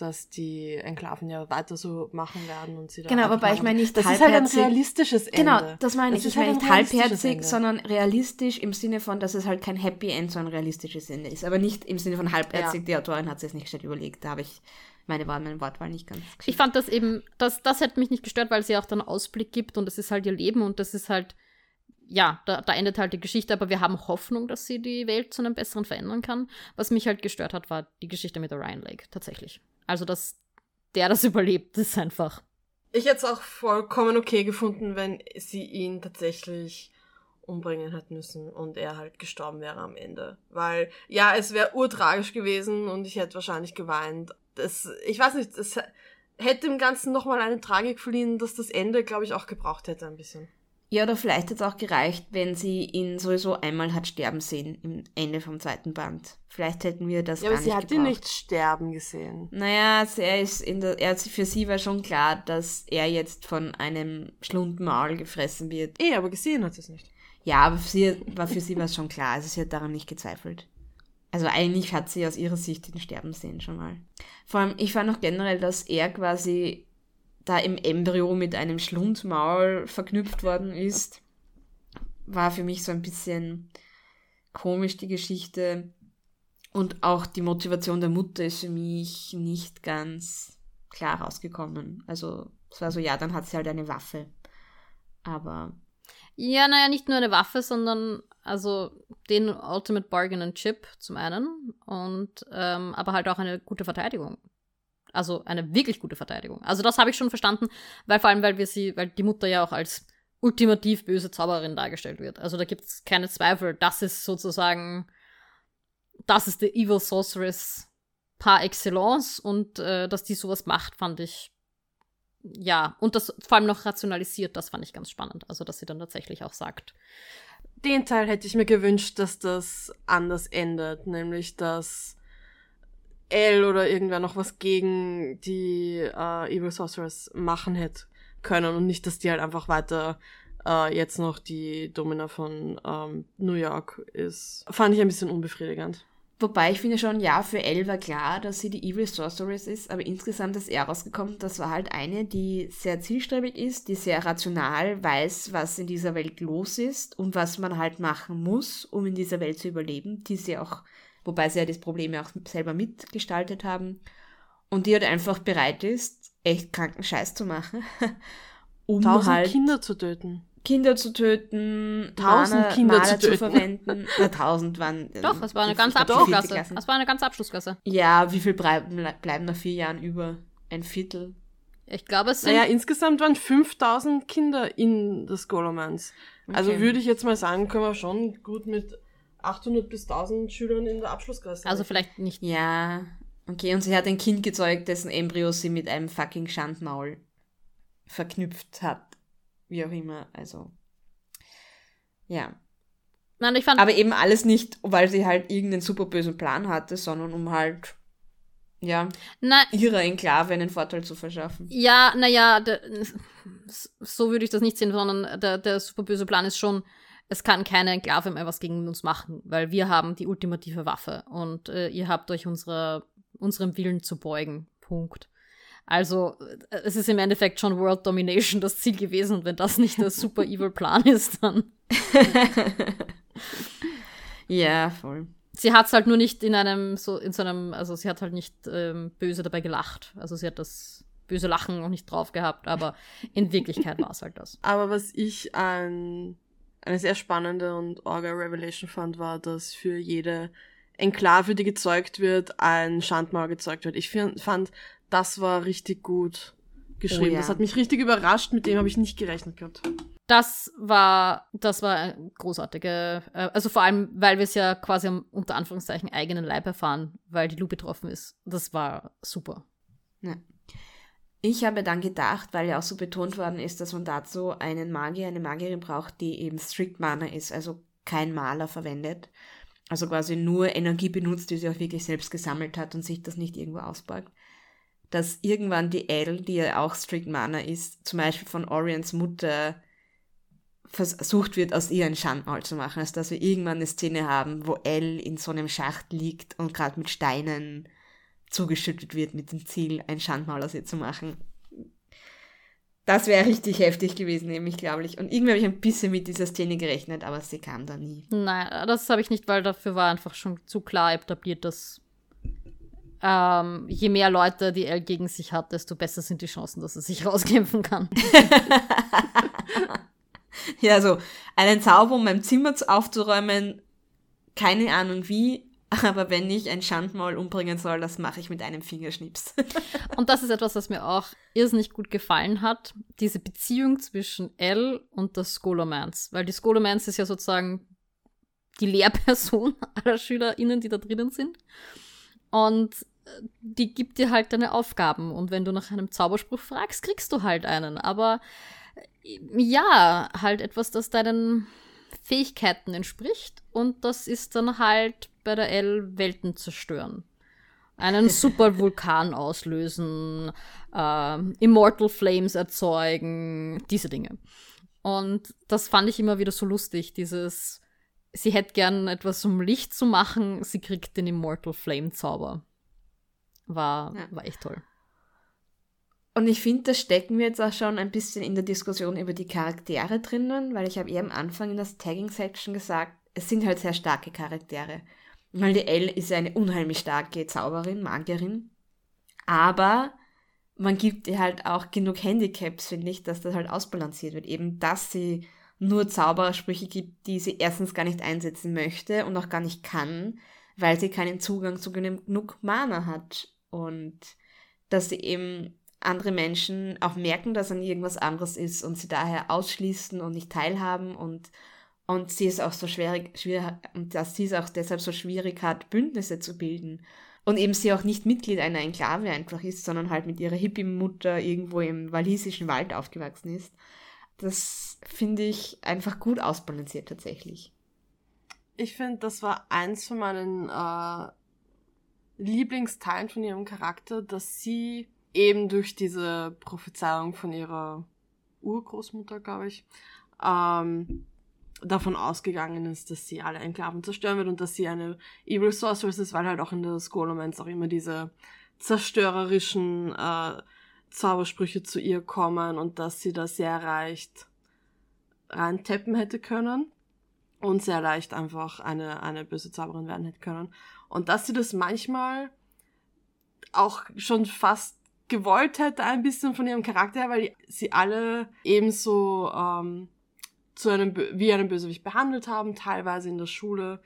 S3: dass die Enklaven ja weiter so machen werden und sie da
S2: Genau, wobei ich meine nicht
S3: das halbherzig. Das ist halt ein realistisches Ende.
S2: Genau, das meine ich. ich halt meine nicht halbherzig, Ende. sondern realistisch im Sinne von, dass es halt kein Happy End, sondern ein realistisches Ende ist. Aber nicht im Sinne von halbherzig. Ja. Die Autorin hat es sich nicht schnell überlegt. Da habe ich meine Wahl, mein Wortwahl nicht ganz.
S1: Geschickt. Ich fand das eben, das, das hätte mich nicht gestört, weil sie auch dann Ausblick gibt und das ist halt ihr Leben und das ist halt ja, da, da, endet halt die Geschichte, aber wir haben Hoffnung, dass sie die Welt zu einem besseren verändern kann. Was mich halt gestört hat, war die Geschichte mit Orion Lake, tatsächlich. Also, dass der das überlebt, ist einfach.
S3: Ich hätte es auch vollkommen okay gefunden, wenn sie ihn tatsächlich umbringen hätte müssen und er halt gestorben wäre am Ende. Weil, ja, es wäre urtragisch gewesen und ich hätte wahrscheinlich geweint. Das, ich weiß nicht, es hätte dem Ganzen nochmal eine Tragik verliehen, dass das Ende, glaube ich, auch gebraucht hätte ein bisschen.
S2: Ja, oder vielleicht hätte es auch gereicht, wenn sie ihn sowieso einmal hat sterben sehen im Ende vom zweiten Band. Vielleicht hätten wir das ja, gar nicht
S3: Ja, aber sie hat ihn nicht sterben gesehen.
S2: Naja, er ist in der, er, für sie war schon klar, dass er jetzt von einem Schlundmaul gefressen wird.
S3: Eh, aber gesehen hat sie es nicht.
S2: Ja, aber für sie, war für sie war es schon klar. Also sie hat daran nicht gezweifelt. Also eigentlich hat sie aus ihrer Sicht ihn sterben sehen schon mal. Vor allem, ich fand auch generell, dass er quasi da im Embryo mit einem Schlundmaul verknüpft worden ist, war für mich so ein bisschen komisch die Geschichte. Und auch die Motivation der Mutter ist für mich nicht ganz klar rausgekommen. Also es war so, ja, dann hat sie halt eine Waffe. Aber.
S1: Ja, naja, nicht nur eine Waffe, sondern also den Ultimate Bargain and Chip zum einen und ähm, aber halt auch eine gute Verteidigung. Also eine wirklich gute Verteidigung. Also das habe ich schon verstanden, weil vor allem, weil wir sie, weil die Mutter ja auch als ultimativ böse Zauberin dargestellt wird. Also da gibt es keine Zweifel. Das ist sozusagen, das ist der Evil Sorceress par excellence und äh, dass die sowas macht, fand ich ja, und das vor allem noch rationalisiert, das fand ich ganz spannend. Also, dass sie dann tatsächlich auch sagt.
S3: Den Teil hätte ich mir gewünscht, dass das anders endet, nämlich dass L oder irgendwer noch was gegen die äh, Evil Sorceress machen hätte können und nicht, dass die halt einfach weiter äh, jetzt noch die Domina von ähm, New York ist. Fand ich ein bisschen unbefriedigend.
S2: Wobei ich finde schon, ja, für Elle war klar, dass sie die Evil Sorceress ist, aber insgesamt ist er rausgekommen, das war halt eine, die sehr zielstrebig ist, die sehr rational weiß, was in dieser Welt los ist und was man halt machen muss, um in dieser Welt zu überleben, die sie auch wobei sie ja das Problem ja auch selber mitgestaltet haben. Und die halt einfach bereit ist, echt kranken Scheiß zu machen,
S3: um Tausend halt Kinder zu töten.
S2: Kinder zu töten,
S3: tausend Mana, Kinder Mana zu,
S2: zu, verwenden. Na, tausend waren.
S1: Doch, es war eine ganze Abschlussklasse. Es war eine ganze Abschlussklasse.
S2: Ja, wie viel bleiben, bleiben nach vier Jahren über? Ein Viertel.
S1: Ich glaube, es sind.
S3: Naja, insgesamt waren 5000 Kinder in das Golomans. Also okay. Also würde ich jetzt mal sagen, können wir schon gut mit 800 bis 1000 Schülern in der Abschlussklasse.
S1: Also vielleicht nicht.
S2: Ja, okay. Und sie hat ein Kind gezeugt, dessen Embryo sie mit einem fucking Schandmaul verknüpft hat. Wie auch immer. Also. Ja.
S1: Nein, ich fand
S2: Aber eben alles nicht, weil sie halt irgendeinen super bösen Plan hatte, sondern um halt ja, Na, ihrer Enklave einen Vorteil zu verschaffen.
S1: Ja, naja, so würde ich das nicht sehen, sondern der, der super böse Plan ist schon, es kann keine Enklave mehr was gegen uns machen, weil wir haben die ultimative Waffe und äh, ihr habt euch unsere, unserem Willen zu beugen. Punkt. Also, äh, es ist im Endeffekt schon World Domination das Ziel gewesen. Und wenn das nicht der super evil Plan ist, dann.
S2: ja, voll.
S1: Sie hat es halt nur nicht in einem, so, in so einem, also sie hat halt nicht ähm, böse dabei gelacht. Also sie hat das böse Lachen noch nicht drauf gehabt, aber in Wirklichkeit war es halt das.
S3: Aber was ich ein, eine sehr spannende und orga Revelation fand, war, dass für jede Enklave, die gezeugt wird, ein Schandmauer gezeugt wird. Ich fand, das war richtig gut geschrieben. Oh ja. Das hat mich richtig überrascht, mit dem habe ich nicht gerechnet gehabt.
S1: Das war, das war eine großartige, äh, also vor allem, weil wir es ja quasi am unter Anführungszeichen eigenen Leib erfahren, weil die Lou betroffen ist. Das war super.
S2: Ja. Ich habe dann gedacht, weil ja auch so betont worden ist, dass man dazu einen Magier, eine Magierin braucht, die eben Strict Mana ist, also kein Maler verwendet. Also quasi nur Energie benutzt, die sie auch wirklich selbst gesammelt hat und sich das nicht irgendwo ausbeugt. Dass irgendwann die Elle, die ja auch Strict Mana ist, zum Beispiel von Orions Mutter versucht wird, aus ihr ein Schandmaul zu machen. Also dass wir irgendwann eine Szene haben, wo Elle in so einem Schacht liegt und gerade mit Steinen zugeschüttet wird mit dem Ziel, ein Schandmaul aus ihr zu machen. Das wäre richtig heftig gewesen, nämlich, glaube ich. Und irgendwie habe ich ein bisschen mit dieser Szene gerechnet, aber sie kam da nie.
S1: Nein, das habe ich nicht, weil dafür war einfach schon zu klar etabliert, dass ähm, je mehr Leute die L gegen sich hat, desto besser sind die Chancen, dass er sich rauskämpfen kann.
S2: ja, so einen Zauber, um mein Zimmer aufzuräumen, keine Ahnung wie, aber wenn ich ein Schandmaul umbringen soll, das mache ich mit einem Fingerschnips.
S1: und das ist etwas, was mir auch irrsinnig gut gefallen hat. Diese Beziehung zwischen Elle und der Scholomance. Weil die Scholomance ist ja sozusagen die Lehrperson aller SchülerInnen, die da drinnen sind. Und äh, die gibt dir halt deine Aufgaben. Und wenn du nach einem Zauberspruch fragst, kriegst du halt einen. Aber äh, ja, halt etwas, das deinen Fähigkeiten entspricht. Und das ist dann halt bei der L Welten zerstören. Einen Supervulkan auslösen, äh, Immortal Flames erzeugen, diese Dinge. Und das fand ich immer wieder so lustig, dieses, sie hätte gern etwas um Licht zu machen, sie kriegt den Immortal Flame Zauber. War, ja. war echt toll.
S2: Und ich finde, da stecken wir jetzt auch schon ein bisschen in der Diskussion über die Charaktere drinnen, weil ich habe eher am Anfang in der Tagging-Section gesagt, es sind halt sehr starke Charaktere. Weil die Elle ist eine unheimlich starke Zauberin, Magierin. Aber man gibt ihr halt auch genug Handicaps, finde ich, dass das halt ausbalanciert wird. Eben, dass sie nur Zaubersprüche gibt, die sie erstens gar nicht einsetzen möchte und auch gar nicht kann, weil sie keinen Zugang zu genug Mana hat. Und dass sie eben andere Menschen auch merken, dass an irgendwas anderes ist und sie daher ausschließen und nicht teilhaben und und sie ist auch so schwierig, schwierig dass sie es auch deshalb so schwierig hat, Bündnisse zu bilden. Und eben sie auch nicht Mitglied einer Enklave einfach ist, sondern halt mit ihrer Hippie-Mutter irgendwo im walisischen Wald aufgewachsen ist. Das finde ich einfach gut ausbalanciert tatsächlich.
S3: Ich finde, das war eins von meinen äh, Lieblingsteilen von ihrem Charakter, dass sie eben durch diese Prophezeiung von ihrer Urgroßmutter, glaube ich, ähm, davon ausgegangen ist, dass sie alle Enklaven zerstören wird und dass sie eine Evil Sorceress ist, weil halt auch in der Scholomance auch immer diese zerstörerischen äh, Zaubersprüche zu ihr kommen und dass sie da sehr leicht reintappen hätte können und sehr leicht einfach eine, eine böse Zauberin werden hätte können. Und dass sie das manchmal auch schon fast gewollt hätte, ein bisschen von ihrem Charakter her, weil sie alle ebenso ähm, zu einem, wie einen Bösewicht behandelt haben, teilweise in der Schule.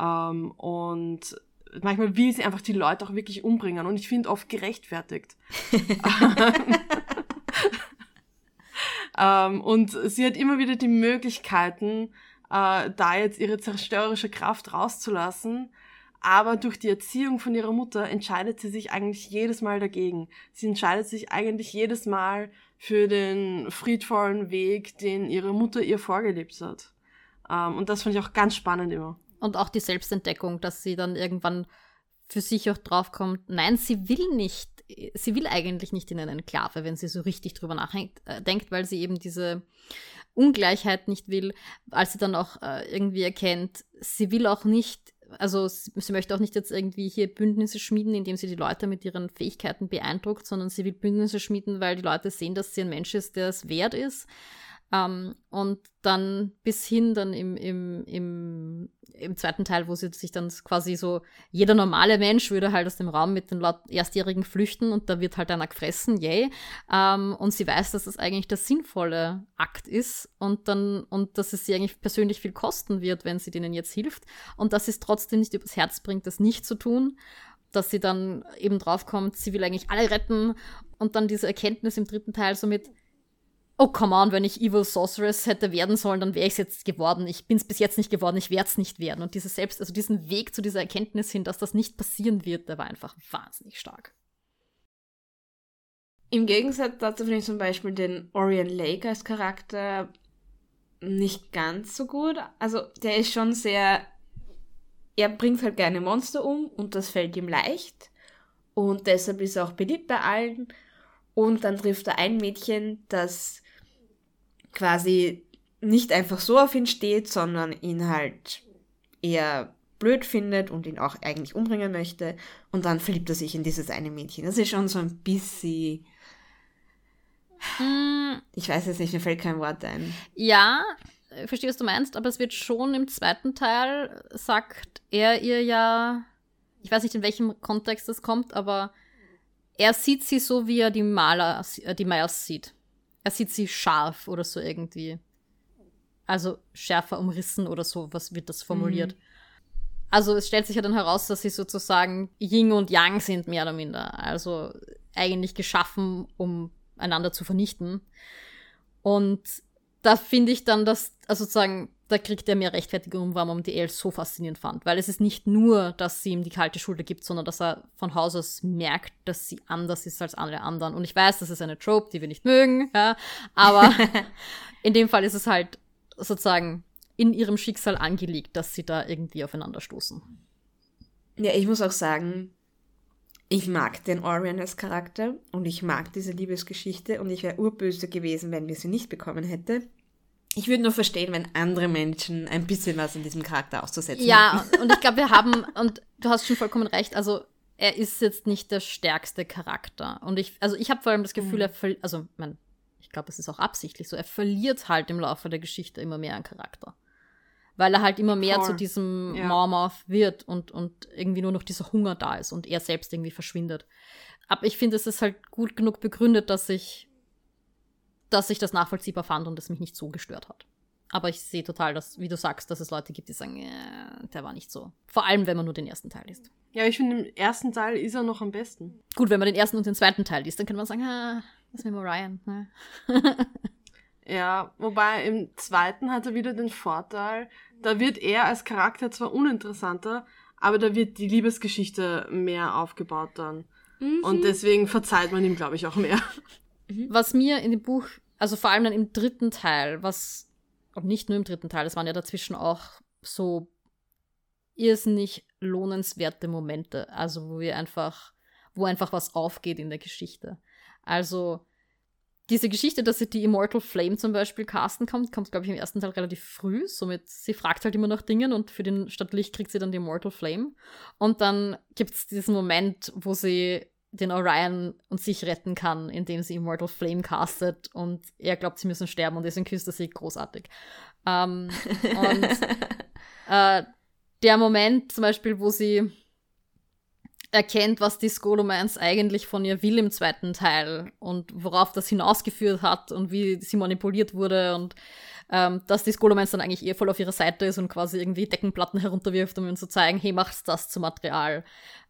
S3: Ähm, und manchmal will sie einfach die Leute auch wirklich umbringen und ich finde oft gerechtfertigt. ähm, und sie hat immer wieder die Möglichkeiten, äh, da jetzt ihre zerstörerische Kraft rauszulassen. Aber durch die Erziehung von ihrer Mutter entscheidet sie sich eigentlich jedes Mal dagegen. Sie entscheidet sich eigentlich jedes Mal für den friedvollen Weg, den ihre Mutter ihr vorgelebt hat. Ähm, und das fand ich auch ganz spannend immer.
S1: Und auch die Selbstentdeckung, dass sie dann irgendwann für sich auch draufkommt, nein, sie will nicht, sie will eigentlich nicht in eine Enklave, wenn sie so richtig drüber nachdenkt, äh, weil sie eben diese Ungleichheit nicht will, als sie dann auch äh, irgendwie erkennt, sie will auch nicht also sie möchte auch nicht jetzt irgendwie hier Bündnisse schmieden, indem sie die Leute mit ihren Fähigkeiten beeindruckt, sondern sie will Bündnisse schmieden, weil die Leute sehen, dass sie ein Mensch ist, der es wert ist. Ähm, und dann bis hin dann im, im, im, im zweiten Teil, wo sie sich dann quasi so, jeder normale Mensch würde halt aus dem Raum mit den Erstjährigen flüchten und da wird halt einer gefressen, yay. Ähm, und sie weiß, dass das eigentlich der sinnvolle Akt ist und dann, und dass es sie eigentlich persönlich viel kosten wird, wenn sie denen jetzt hilft und dass sie es trotzdem nicht übers Herz bringt, das nicht zu tun dass sie dann eben draufkommt, sie will eigentlich alle retten und dann diese Erkenntnis im dritten Teil so mit, oh come on, wenn ich Evil Sorceress hätte werden sollen, dann wäre ich es jetzt geworden. Ich bin es bis jetzt nicht geworden, ich werde es nicht werden. Und dieses selbst, also diesen Weg zu dieser Erkenntnis hin, dass das nicht passieren wird, der war einfach wahnsinnig stark.
S2: Im Gegensatz dazu finde ich zum Beispiel den Orion Lake als Charakter nicht ganz so gut. Also der ist schon sehr, er bringt halt gerne Monster um und das fällt ihm leicht. Und deshalb ist er auch beliebt bei allen. Und dann trifft er ein Mädchen, das quasi nicht einfach so auf ihn steht, sondern ihn halt eher blöd findet und ihn auch eigentlich umbringen möchte. Und dann verliebt er sich in dieses eine Mädchen. Das ist schon so ein bisschen. Mm. Ich weiß jetzt nicht, mir fällt kein Wort ein.
S1: Ja, ich verstehe, was du meinst, aber es wird schon im zweiten Teil, sagt er ihr ja, ich weiß nicht, in welchem Kontext das kommt, aber er sieht sie so, wie er die Maler, äh, die Miles sieht er sieht sie scharf oder so irgendwie. Also schärfer umrissen oder so, was wird das formuliert. Mhm. Also es stellt sich ja dann heraus, dass sie sozusagen Yin und Yang sind, mehr oder minder. Also eigentlich geschaffen, um einander zu vernichten. Und da finde ich dann, dass, also sozusagen, da kriegt er mehr Rechtfertigung, warum er die El so faszinierend fand. Weil es ist nicht nur, dass sie ihm die kalte Schulter gibt, sondern dass er von Haus aus merkt, dass sie anders ist als alle anderen. Und ich weiß, das ist eine Trope, die wir nicht mögen, ja, aber in dem Fall ist es halt sozusagen in ihrem Schicksal angelegt, dass sie da irgendwie aufeinander stoßen.
S2: Ja, ich muss auch sagen, ich mag den Orion als Charakter und ich mag diese Liebesgeschichte und ich wäre urböse gewesen, wenn wir sie nicht bekommen hätte. Ich würde nur verstehen, wenn andere Menschen ein bisschen was in diesem Charakter auszusetzen
S1: Ja, hätten. und ich glaube, wir haben, und du hast schon vollkommen recht, also er ist jetzt nicht der stärkste Charakter. Und ich, also ich habe vor allem das Gefühl, mhm. er verliert, also man, ich glaube, es ist auch absichtlich so, er verliert halt im Laufe der Geschichte immer mehr an Charakter. Weil er halt immer mehr Core. zu diesem ja. Marmouth wird und, und irgendwie nur noch dieser Hunger da ist und er selbst irgendwie verschwindet. Aber ich finde, es ist halt gut genug begründet, dass ich dass ich das nachvollziehbar fand und es mich nicht so gestört hat. Aber ich sehe total, dass, wie du sagst, dass es Leute gibt, die sagen, äh, der war nicht so. Vor allem, wenn man nur den ersten Teil liest.
S3: Ja, ich finde, im ersten Teil ist er noch am besten.
S1: Gut, wenn man den ersten und den zweiten Teil liest, dann kann man sagen, ah, das ist mit Ryan. Ne?
S3: ja, wobei im zweiten hat er wieder den Vorteil, da wird er als Charakter zwar uninteressanter, aber da wird die Liebesgeschichte mehr aufgebaut dann. Mhm. Und deswegen verzeiht man ihm, glaube ich, auch mehr.
S1: Was mir in dem Buch also vor allem dann im dritten Teil, was, und nicht nur im dritten Teil, es waren ja dazwischen auch so irrsinnig lohnenswerte Momente, also wo wir einfach, wo einfach was aufgeht in der Geschichte. Also diese Geschichte, dass sie die Immortal Flame zum Beispiel casten kommt, kommt, glaube ich, im ersten Teil relativ früh. Somit, sie fragt halt immer nach Dingen und für den statt Licht kriegt sie dann die Immortal Flame. Und dann gibt es diesen Moment, wo sie den Orion und sich retten kann, indem sie Immortal Flame castet und er glaubt, sie müssen sterben und deswegen küsst er sie großartig. Ähm, und äh, der Moment zum Beispiel, wo sie erkennt, was die Skolomance eigentlich von ihr will im zweiten Teil und worauf das hinausgeführt hat und wie sie manipuliert wurde und ähm, dass die Skolomance dann eigentlich eher voll auf ihrer Seite ist und quasi irgendwie Deckenplatten herunterwirft, um ihnen zu zeigen, hey, machst das zum Material.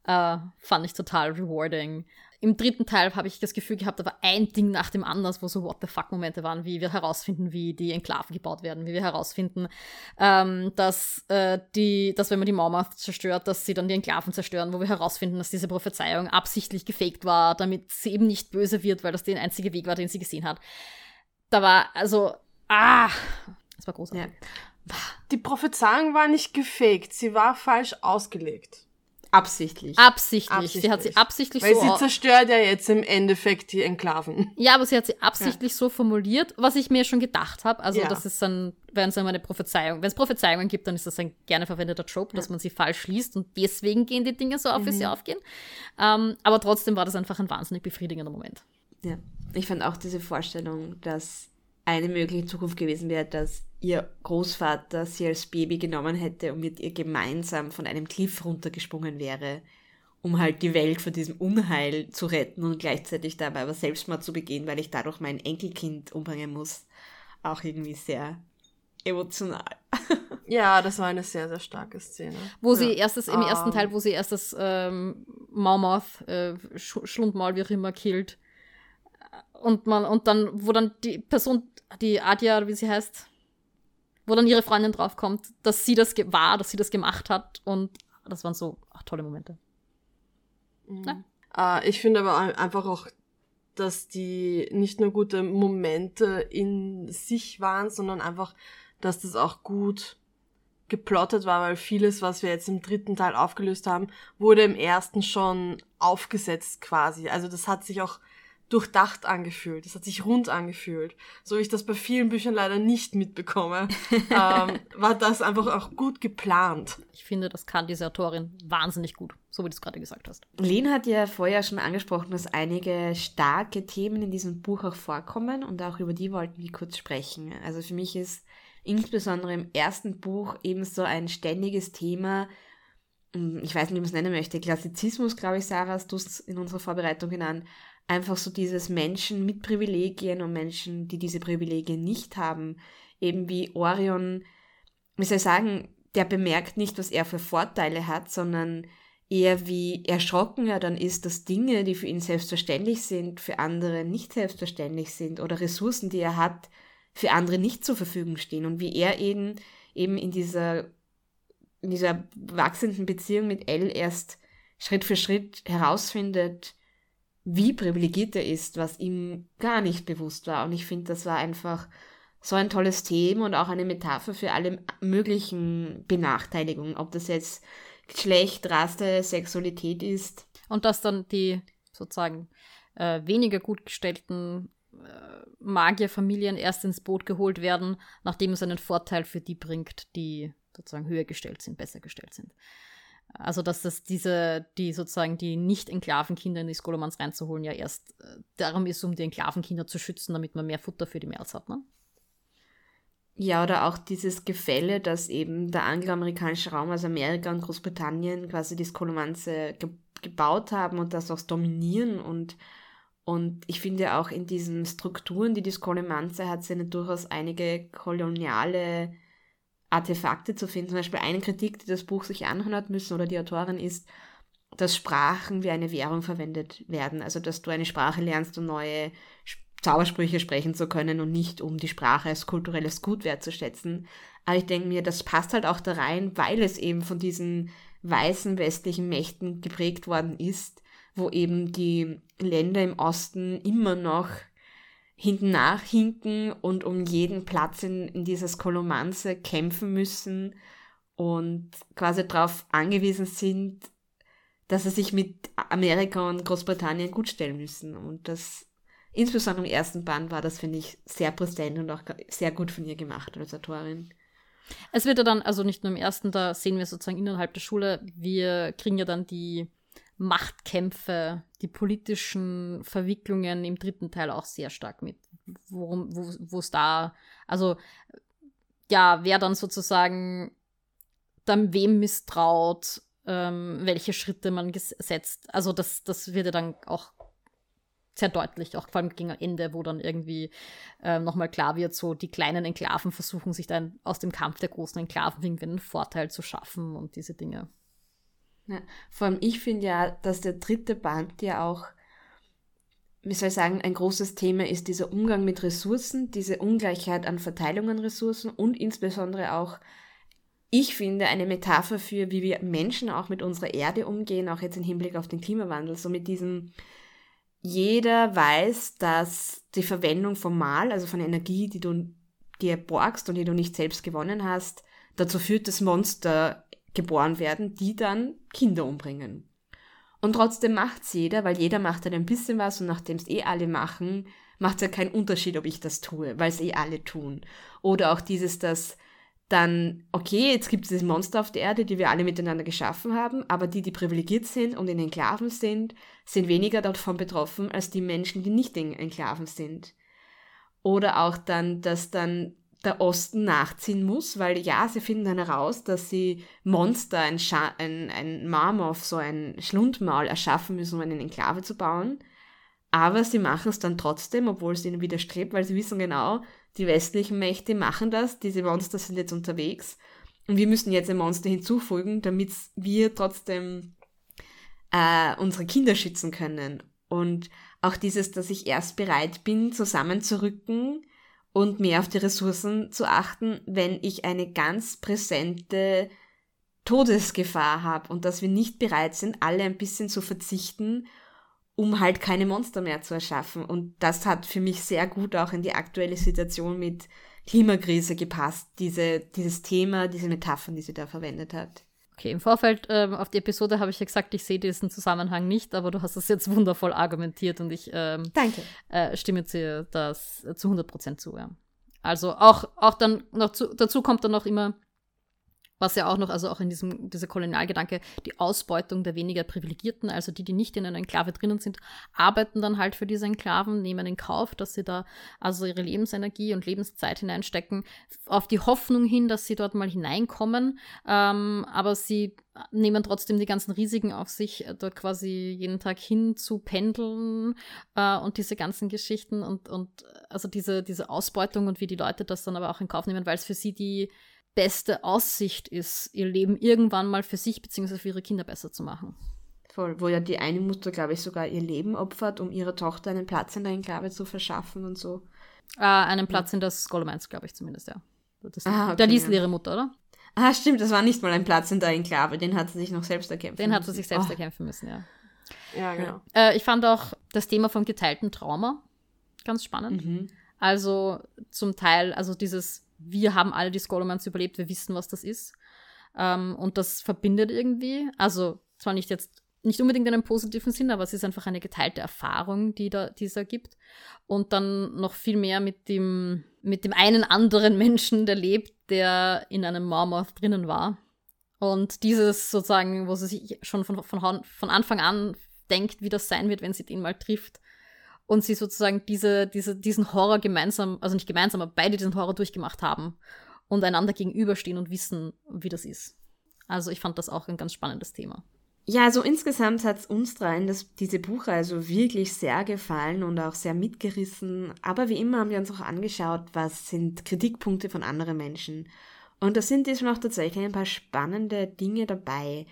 S1: Äh, fand ich total rewarding. Im dritten Teil habe ich das Gefühl gehabt, war ein Ding nach dem anderen, wo so What the fuck-Momente waren, wie wir herausfinden, wie die Enklaven gebaut werden, wie wir herausfinden, ähm, dass, äh, die, dass wenn man die Mauer zerstört, dass sie dann die Enklaven zerstören, wo wir herausfinden, dass diese Prophezeiung absichtlich gefaked war, damit sie eben nicht böse wird, weil das der einzige Weg war, den sie gesehen hat. Da war, also, ah, das war großartig.
S3: Ja. Die Prophezeiung war nicht gefaked, sie war falsch ausgelegt.
S2: Absichtlich.
S1: Absichtlich.
S3: Absichtlich.
S1: Sie hat sie absichtlich
S3: Weil
S1: so.
S3: sie
S1: au-
S3: zerstört ja jetzt im Endeffekt die Enklaven.
S1: ja, aber sie hat sie absichtlich so formuliert, was ich mir schon gedacht habe. Also,
S3: Ja.
S1: das ist dann, wenn es einmal eine Prophezeiung, wenn es Prophezeiungen gibt, dann ist das ein gerne verwendeter Trope, dass man sie falsch liest und deswegen gehen die Dinge so auf, wie
S3: Mhm.
S1: sie aufgehen. Ähm, aber trotzdem war das einfach ein wahnsinnig befriedigender Moment.
S2: Ja, ich fand auch diese Vorstellung, dass eine mögliche Zukunft gewesen wäre, dass ihr Großvater sie als Baby genommen hätte und mit ihr gemeinsam von einem Cliff runtergesprungen wäre, um halt die Welt vor diesem Unheil zu retten und gleichzeitig dabei aber Selbstmord zu begehen, weil ich dadurch mein Enkelkind umbringen muss. Auch irgendwie sehr emotional.
S3: Ja, das war eine sehr, sehr starke Szene.
S1: Wo sie
S3: ja.
S1: erstes, im ersten
S3: Ähm.
S1: Teil, wo sie erst das ähm, Maumoth, äh, Sch Schlundmaul, wie auch immer, killt. Und man, und dann, wo dann die Person, die Adja, oder wie sie heißt, wo dann ihre Freundin draufkommt, dass sie das war, dass sie das gemacht hat. Und das waren so ach, tolle Momente.
S3: Mhm. Äh, ich finde aber ein- einfach auch, dass die nicht nur gute Momente in sich waren, sondern einfach, dass das auch gut geplottet war, weil vieles, was wir jetzt im dritten Teil aufgelöst haben, wurde im ersten schon aufgesetzt quasi. Also das hat sich auch durchdacht angefühlt, das hat sich rund angefühlt. So wie ich das bei vielen Büchern leider nicht mitbekomme, ähm, war das einfach auch gut geplant.
S1: Ich finde, das kann diese Autorin wahnsinnig gut, so wie du es gerade gesagt hast.
S2: Len hat ja vorher schon angesprochen, dass einige starke Themen in diesem Buch auch vorkommen und auch über die wollten wir kurz sprechen. Also für mich ist insbesondere im ersten Buch eben so ein ständiges Thema, hm, ich weiß nicht, wie man es nennen möchte, Klassizismus, glaube ich, Sarah, hast du es in unserer Vorbereitung genannt, einfach so dieses Menschen mit Privilegien und Menschen, die diese Privilegien nicht haben, eben wie Orion, wie soll ich sagen, der bemerkt nicht, was er für Vorteile hat, sondern eher wie erschrocken er dann ist, dass Dinge, die für ihn selbstverständlich sind, für andere nicht selbstverständlich sind oder Ressourcen, die er hat, für andere nicht zur Verfügung stehen. Und wie er eben, eben in dieser, in dieser wachsenden Beziehung mit Elle erst Schritt für Schritt herausfindet, wie privilegiert er ist, was ihm gar nicht bewusst war. Und ich finde, das war einfach so ein tolles Thema und auch eine Metapher für alle möglichen Benachteiligungen, ob das jetzt Geschlecht, Rasse, Sexualität ist.
S1: Und dass dann die sozusagen äh, weniger gut gestellten äh, Magierfamilien erst ins Boot geholt werden, nachdem es einen Vorteil für die bringt, die sozusagen höher gestellt sind, besser gestellt sind. Also dass das diese, die sozusagen die nicht-Enklavenkinder in die Skolomans reinzuholen, ja erst äh, darum ist, um die Enklavenkinder zu schützen, damit man mehr Futter für die März hat, ne?
S2: Ja, oder auch dieses Gefälle, dass eben der angloamerikanische Raum, also Amerika und Großbritannien, quasi die Skolomanze ge gebaut haben und das auch dominieren. Und, und ich finde auch in diesen Strukturen, die die Skolomanze hat, sind durchaus einige koloniale Artefakte zu finden. Zum Beispiel eine Kritik, die das Buch sich anhören hat müssen oder die Autorin ist, dass Sprachen wie eine Währung verwendet werden. Also dass du eine Sprache lernst, um neue Zaubersprüche sprechen zu können und nicht um die Sprache als kulturelles Gut wertzuschätzen. Aber ich denke mir, das passt halt auch da rein, weil es eben von diesen weißen westlichen Mächten geprägt worden ist, wo eben die Länder im Osten immer noch hinten nachhinken und um jeden Platz in, in dieser Skolomanze kämpfen müssen und quasi darauf angewiesen sind, dass sie sich mit Amerika und Großbritannien gut stellen müssen. Und das, insbesondere im ersten Band, war das, finde ich, sehr präsent und auch sehr gut von ihr gemacht als Autorin.
S1: Es wird ja dann, also nicht nur im ersten, da sehen wir sozusagen innerhalb der Schule, wir kriegen ja dann die Machtkämpfe, die politischen Verwicklungen im dritten Teil auch sehr stark mit. Worum, wo es da, also ja, wer dann sozusagen dann wem misstraut, ähm, welche Schritte man setzt. Also das, das wird ja dann auch sehr deutlich, auch vor allem gegen Ende, wo dann irgendwie äh, nochmal klar wird, so die kleinen Enklaven versuchen sich dann aus dem Kampf der großen Enklaven irgendwie einen Vorteil zu schaffen und diese Dinge.
S2: Ja, vor allem ich finde ja, dass der dritte Band ja auch, wie soll ich sagen, ein großes Thema ist dieser Umgang mit Ressourcen, diese Ungleichheit an Verteilung an Ressourcen und insbesondere auch, ich finde, eine Metapher für, wie wir Menschen auch mit unserer Erde umgehen, auch jetzt im Hinblick auf den Klimawandel, so mit diesem, jeder weiß, dass die Verwendung vom Mal, also von Energie, die du dir borgst und die du nicht selbst gewonnen hast, dazu führt, dass Monster geboren werden, die dann Kinder umbringen. Und trotzdem macht's jeder, weil jeder macht halt ein bisschen was und nachdem es eh alle machen, macht es ja keinen Unterschied, ob ich das tue, weil es eh alle tun. Oder auch dieses, dass dann, okay, jetzt gibt es diese Monster auf der Erde, die wir alle miteinander geschaffen haben, aber die, die privilegiert sind und in Enklaven sind, sind weniger davon betroffen als die Menschen, die nicht in Enklaven sind. Oder auch dann, dass dann der Osten nachziehen muss, weil ja, sie finden dann heraus, dass sie Monster, ein, ein, ein Marmor, so ein Schlundmaul erschaffen müssen, um eine Enklave zu bauen. Aber sie machen es dann trotzdem, obwohl es ihnen widerstrebt, weil sie wissen genau, die westlichen Mächte machen das, diese Monster sind jetzt unterwegs und wir müssen jetzt ein Monster hinzufügen, damit wir trotzdem äh, unsere Kinder schützen können. Und auch dieses, dass ich erst bereit bin, zusammenzurücken und mehr auf die Ressourcen zu achten, wenn ich eine ganz präsente Todesgefahr habe und dass wir nicht bereit sind, alle ein bisschen zu verzichten um halt keine Monster mehr zu erschaffen. Und das hat für mich sehr gut auch in die aktuelle Situation mit Klimakrise gepasst, diese, dieses Thema, diese Metaphern, die sie da verwendet hat.
S1: Okay, im Vorfeld ähm, auf die Episode habe ich ja gesagt, ich sehe diesen Zusammenhang nicht, aber du hast es jetzt wundervoll argumentiert und ich ähm,
S2: Danke.
S1: Äh, stimme dir das zu 100% zu. Ja. Also auch, auch dann noch zu, dazu kommt dann noch immer was ja auch noch, also auch in diesem, dieser Kolonialgedanke, die Ausbeutung der weniger Privilegierten, also die, die nicht in einer Enklave drinnen sind, arbeiten dann halt für diese Enklaven, nehmen in Kauf, dass sie da also ihre Lebensenergie und Lebenszeit hineinstecken, auf die Hoffnung hin, dass sie dort mal hineinkommen, ähm, aber sie nehmen trotzdem die ganzen Risiken auf sich, äh, dort quasi jeden Tag hin zu pendeln äh, und diese ganzen Geschichten und, und also diese, diese Ausbeutung und wie die Leute das dann aber auch in Kauf nehmen, weil es für sie die beste Aussicht ist, ihr Leben irgendwann mal für sich bzw. für ihre Kinder besser zu machen.
S2: Voll, wo ja die eine Mutter, glaube ich, sogar ihr Leben opfert, um ihrer Tochter einen Platz in der Enklave zu verschaffen und so.
S1: Äh, einen Platz in der Scholomance, glaube ich zumindest, ja. Das, ah, okay, der Liesel ja. ihre Mutter, oder?
S2: Ah, stimmt, das war nicht mal ein Platz in der Enklave, den hat sie sich noch selbst erkämpfen
S1: Den müssen. hat sie sich selbst oh. erkämpfen müssen, ja.
S3: Ja, genau.
S1: Äh, ich fand auch das Thema vom geteilten Trauma ganz spannend. Mhm. Also zum Teil, also dieses wir haben alle die Scholomans überlebt, wir wissen, was das ist. Ähm, und das verbindet irgendwie. Also zwar nicht jetzt nicht unbedingt in einem positiven Sinn, aber es ist einfach eine geteilte Erfahrung, die da dieser gibt. Und dann noch viel mehr mit dem, mit dem einen anderen Menschen, der lebt, der in einem Marmoth drinnen war. Und dieses sozusagen, wo sie sich schon von, von, von Anfang an denkt, wie das sein wird, wenn sie den mal trifft, und sie sozusagen diese, diese, diesen Horror gemeinsam, also nicht gemeinsam, aber beide diesen Horror durchgemacht haben und einander gegenüberstehen und wissen, wie das ist. Also ich fand das auch ein ganz spannendes Thema.
S2: Ja, also insgesamt hat es uns dreien das, diese Buchreise wirklich sehr gefallen und auch sehr mitgerissen. Aber wie immer haben wir uns auch angeschaut, was sind Kritikpunkte von anderen Menschen. Und da sind diesmal auch tatsächlich ein paar spannende Dinge dabei.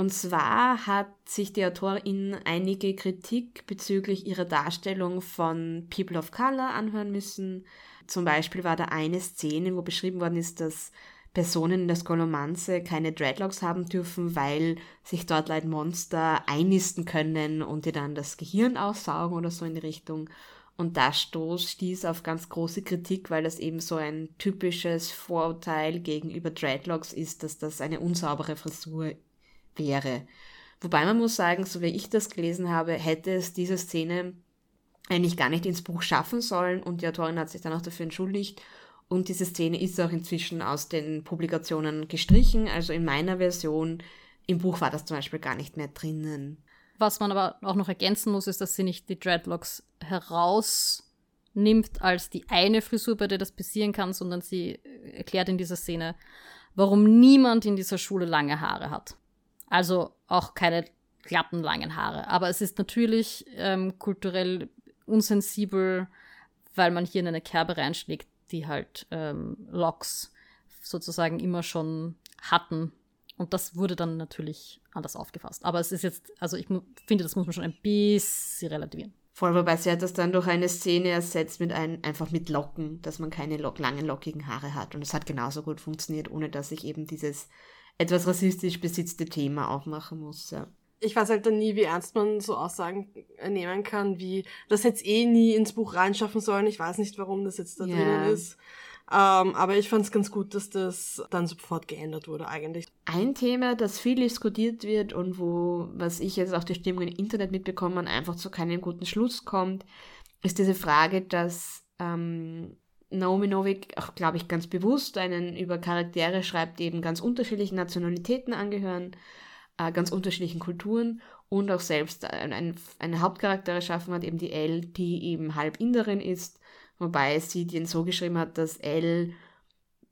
S2: Und zwar hat sich die Autorin einige Kritik bezüglich ihrer Darstellung von People of Color anhören müssen. Zum Beispiel war da eine Szene, wo beschrieben worden ist, dass Personen in der Skolomanze keine Dreadlocks haben dürfen, weil sich dort leider Monster einnisten können und dir dann das Gehirn aussaugen oder so in die Richtung. Und das Stoß stieß auf ganz große Kritik, weil das eben so ein typisches Vorurteil gegenüber Dreadlocks ist, dass das eine unsaubere Frisur wäre. Wobei man muss sagen, so wie ich das gelesen habe, hätte es diese Szene eigentlich gar nicht ins Buch schaffen sollen und die Autorin hat sich dann auch dafür entschuldigt. Und diese Szene ist auch inzwischen aus den Publikationen gestrichen. Also in meiner Version im Buch war das zum Beispiel gar nicht mehr drinnen.
S1: Was man aber auch noch ergänzen muss, ist, dass sie nicht die Dreadlocks herausnimmt als die eine Frisur, bei der das passieren kann, sondern sie erklärt in dieser Szene, warum niemand in dieser Schule lange Haare hat. Also auch keine glatten, langen Haare. Aber es ist natürlich ähm, kulturell unsensibel, weil man hier in eine Kerbe reinschlägt, die halt ähm, Locks sozusagen immer schon hatten. Und das wurde dann natürlich anders aufgefasst. Aber es ist jetzt, also ich finde, das muss man schon ein bisschen relativieren.
S2: Voll, wobei sie hat das dann durch eine Szene ersetzt mit ein, einfach mit Locken, dass man keine lock, langen, lockigen Haare hat. Und es hat genauso gut funktioniert, ohne dass ich eben dieses etwas rassistisch besetzte Thema aufmachen muss. Ja.
S3: Ich weiß halt dann nie, wie ernst man so Aussagen nehmen kann, wie das jetzt eh nie ins Buch reinschaffen sollen. Ich weiß nicht, warum das jetzt da ja. drinnen ist. Ähm, aber ich fand es ganz gut, dass das dann sofort geändert wurde eigentlich.
S2: Ein Thema, das viel diskutiert wird und wo, was ich jetzt auch die Stimmung im Internet mitbekommen, einfach zu keinem guten Schluss kommt, ist diese Frage, dass ähm, Naomi Novik auch, glaube ich, ganz bewusst einen über Charaktere schreibt, die eben ganz unterschiedlichen Nationalitäten angehören, äh, ganz unterschiedlichen Kulturen und auch selbst einen, einen Hauptcharakter erschaffen hat, eben die Elle, die eben halb Inderin ist, wobei sie den so geschrieben hat, dass Elle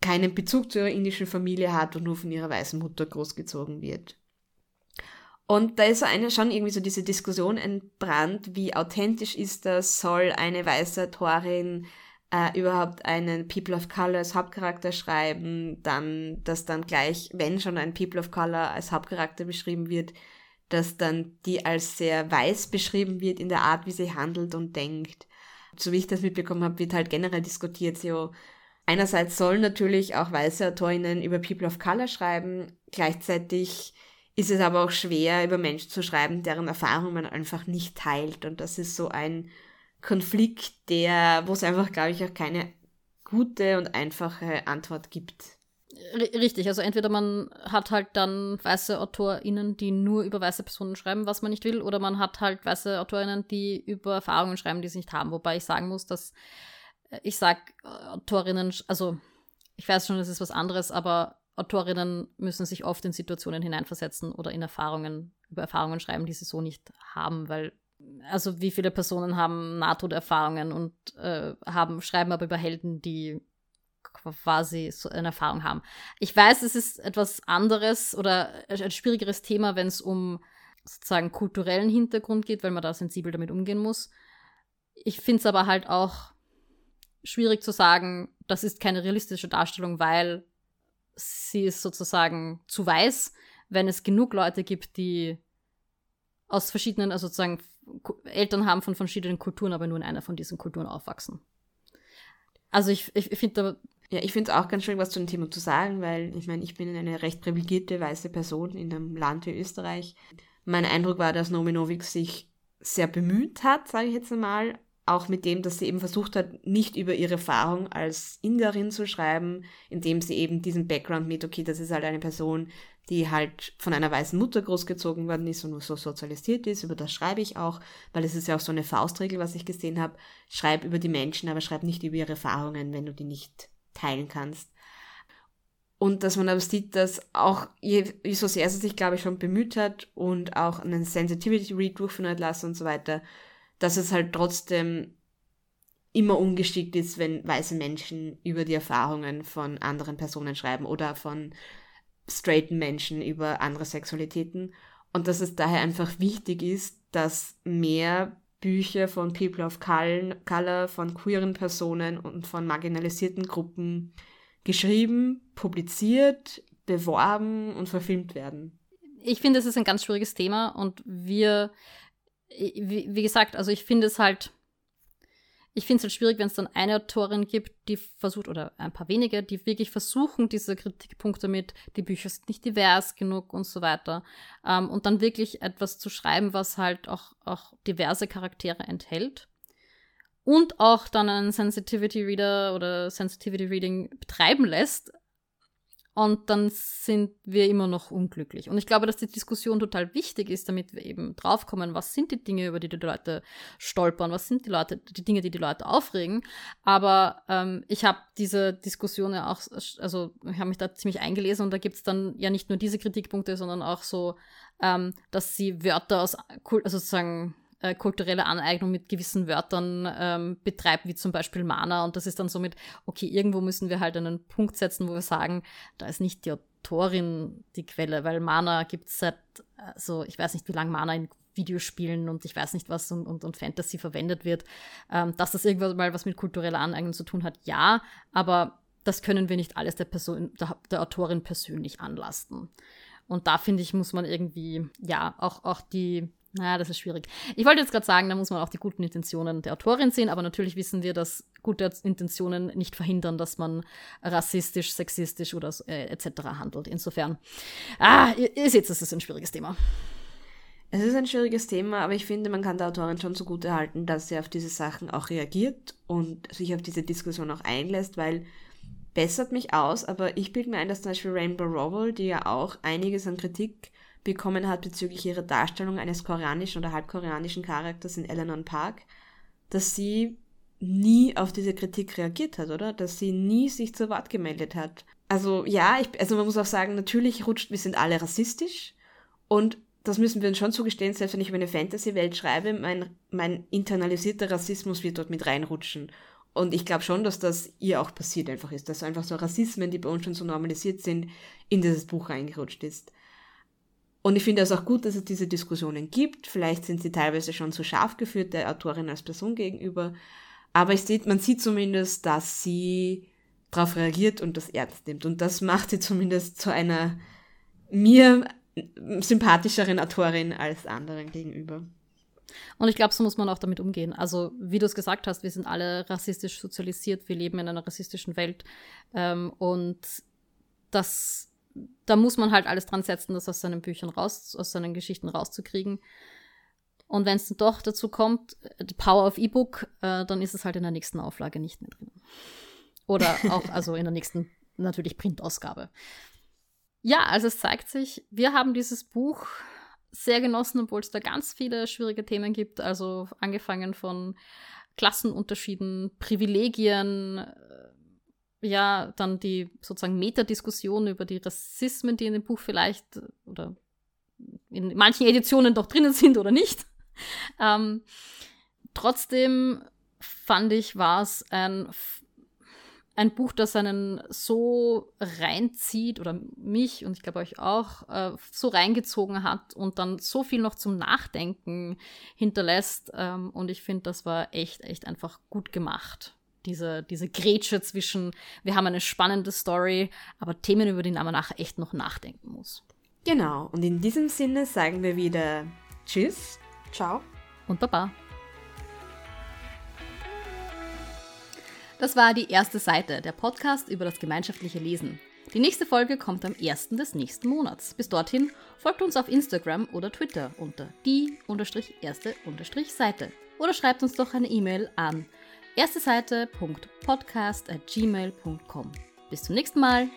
S2: keinen Bezug zu ihrer indischen Familie hat und nur von ihrer weißen Mutter großgezogen wird. Und da ist eine schon irgendwie so diese Diskussion entbrannt, wie authentisch ist das, soll eine weiße Autorin äh, überhaupt einen People of Color als Hauptcharakter schreiben, dann, dass dann gleich, wenn schon ein People of Color als Hauptcharakter beschrieben wird, dass dann die als sehr weiß beschrieben wird in der Art, wie sie handelt und denkt. So wie ich das mitbekommen habe, wird halt generell diskutiert, so einerseits sollen natürlich auch weiße Autorinnen über People of Color schreiben, gleichzeitig ist es aber auch schwer, über Menschen zu schreiben, deren Erfahrungen man einfach nicht teilt. Und das ist so ein Konflikt, der, wo es einfach, glaube ich, auch keine gute und einfache Antwort gibt.
S1: Richtig, also entweder man hat halt dann weiße AutorInnen, die nur über weiße Personen schreiben, was man nicht will, oder man hat halt weiße AutorInnen, die über Erfahrungen schreiben, die sie nicht haben. Wobei ich sagen muss, dass äh, ich sage Autorinnen, also ich weiß schon, das ist was anderes, aber Autorinnen müssen sich oft in Situationen hineinversetzen oder in Erfahrungen, über Erfahrungen schreiben, die sie so nicht haben, weil also wie viele Personen haben Nahtoderfahrungen und äh, haben, schreiben aber über Helden, die quasi so eine Erfahrung haben. Ich weiß, es ist etwas anderes oder ein schwierigeres Thema, wenn es um sozusagen kulturellen Hintergrund geht, weil man da sensibel damit umgehen muss. Ich finde es aber halt auch schwierig zu sagen, das ist keine realistische Darstellung, weil sie ist sozusagen zu weiß, wenn es genug Leute gibt, die aus verschiedenen, also sozusagen Eltern haben von verschiedenen Kulturen, aber nur in einer von diesen Kulturen aufwachsen. Also ich, ich, ich finde
S2: ja, ich finde es auch ganz schön, was zu dem Thema zu sagen, weil ich meine, ich bin eine recht privilegierte weiße Person in einem Land wie Österreich. Mein Eindruck war, dass Nominovic sich sehr bemüht hat, sage ich jetzt einmal, auch mit dem, dass sie eben versucht hat, nicht über ihre Erfahrung als Inderin zu schreiben, indem sie eben diesen Background mit, okay, das ist halt eine Person, die halt von einer weißen Mutter großgezogen worden ist und so sozialisiert ist, über das schreibe ich auch, weil es ist ja auch so eine Faustregel, was ich gesehen habe, schreib über die Menschen, aber schreib nicht über ihre Erfahrungen, wenn du die nicht teilen kannst. Und dass man aber sieht, dass auch, je, so sehr sie sich, glaube ich, schon bemüht hat und auch einen Sensitivity Read durchführen hat lassen und so weiter, dass es halt trotzdem immer ungeschickt ist, wenn weiße Menschen über die Erfahrungen von anderen Personen schreiben oder von straighten Menschen über andere Sexualitäten. Und dass es daher einfach wichtig ist, dass mehr Bücher von People of Color, von queeren Personen und von marginalisierten Gruppen geschrieben, publiziert, beworben und verfilmt werden.
S1: Ich finde, es ist ein ganz schwieriges Thema und wir wie, gesagt, also ich finde es halt, ich finde es halt schwierig, wenn es dann eine Autorin gibt, die versucht, oder ein paar wenige, die wirklich versuchen, diese Kritikpunkte mit, die Bücher sind nicht divers genug und so weiter, ähm, und dann wirklich etwas zu schreiben, was halt auch, auch diverse Charaktere enthält. Und auch dann einen Sensitivity Reader oder Sensitivity Reading betreiben lässt, und dann sind wir immer noch unglücklich. Und ich glaube, dass die Diskussion total wichtig ist, damit wir eben draufkommen, was sind die Dinge, über die die Leute stolpern, was sind die Leute, die Dinge, die die Leute aufregen. Aber ähm, ich habe diese Diskussion ja auch, also ich habe mich da ziemlich eingelesen und da gibt es dann ja nicht nur diese Kritikpunkte, sondern auch so, ähm, dass sie Wörter aus, also sozusagen äh, kulturelle Aneignung mit gewissen Wörtern ähm, betreibt, wie zum Beispiel Mana. Und das ist dann somit, okay, irgendwo müssen wir halt einen Punkt setzen, wo wir sagen, da ist nicht die Autorin die Quelle, weil Mana gibt es seit, also ich weiß nicht, wie lange Mana in Videospielen und ich weiß nicht was und, und, und Fantasy verwendet wird. Ähm, dass das irgendwann mal was mit kultureller Aneignung zu tun hat, ja, aber das können wir nicht alles der Person, der, der Autorin persönlich anlasten. Und da finde ich, muss man irgendwie, ja, auch, auch die, naja, das ist schwierig. Ich wollte jetzt gerade sagen, da muss man auch die guten Intentionen der Autorin sehen, aber natürlich wissen wir, dass gute Intentionen nicht verhindern, dass man rassistisch, sexistisch oder äh, etc. handelt. Insofern, ah, ihr, ihr seht, es ist ein schwieriges Thema.
S2: Es ist ein schwieriges Thema, aber ich finde, man kann der Autorin schon zugute halten, dass sie auf diese Sachen auch reagiert und sich auf diese Diskussion auch einlässt, weil bessert mich aus, aber ich bilde mir ein, dass zum Beispiel Rainbow Rowell, die ja auch einiges an Kritik bekommen hat bezüglich ihrer Darstellung eines koreanischen oder halbkoreanischen Charakters in Eleanor Park, dass sie nie auf diese Kritik reagiert hat, oder? Dass sie nie sich zu Wort gemeldet hat. Also ja, ich, also man muss auch sagen, natürlich rutscht, wir sind alle rassistisch und das müssen wir uns schon zugestehen, selbst wenn ich über eine Fantasy-Welt schreibe, mein, mein internalisierter Rassismus wird dort mit reinrutschen. Und ich glaube schon, dass das ihr auch passiert einfach ist, dass einfach so Rassismen, die bei uns schon so normalisiert sind, in dieses Buch reingerutscht ist. Und ich finde es auch gut, dass es diese Diskussionen gibt. Vielleicht sind sie teilweise schon zu scharf geführt der Autorin als Person gegenüber. Aber ich sehe, man sieht zumindest, dass sie darauf reagiert und das ernst nimmt. Und das macht sie zumindest zu einer mir sympathischeren Autorin als anderen gegenüber.
S1: Und ich glaube, so muss man auch damit umgehen. Also, wie du es gesagt hast, wir sind alle rassistisch sozialisiert, wir leben in einer rassistischen Welt. Ähm, und das, da muss man halt alles dran setzen, das aus seinen Büchern raus, aus seinen Geschichten rauszukriegen. Und wenn es dann doch dazu kommt, the Power of E-Book, äh, dann ist es halt in der nächsten Auflage nicht mehr drin. Oder auch, also in der nächsten, natürlich Printausgabe. Ja, also es zeigt sich, wir haben dieses Buch sehr genossen, obwohl es da ganz viele schwierige Themen gibt. Also angefangen von Klassenunterschieden, Privilegien, äh, ja, dann die sozusagen Metadiskussion über die Rassismen, die in dem Buch vielleicht oder in manchen Editionen doch drinnen sind oder nicht. Ähm, trotzdem fand ich, war es ein ein Buch, das einen so reinzieht oder mich und ich glaube euch auch äh, so reingezogen hat und dann so viel noch zum Nachdenken hinterlässt. Ähm, und ich finde, das war echt, echt einfach gut gemacht. Diese, diese Grätsche zwischen, wir haben eine spannende Story, aber Themen, über die man nachher echt noch nachdenken muss.
S2: Genau, und in diesem Sinne sagen wir wieder Tschüss,
S3: Ciao
S1: und Baba. Das war die erste Seite, der Podcast über das gemeinschaftliche Lesen. Die nächste Folge kommt am 1. des nächsten Monats. Bis dorthin folgt uns auf Instagram oder Twitter unter die-erste-seite oder schreibt uns doch eine E-Mail an erste Seite.podcast@gmail.com. Bis zum nächsten Mal.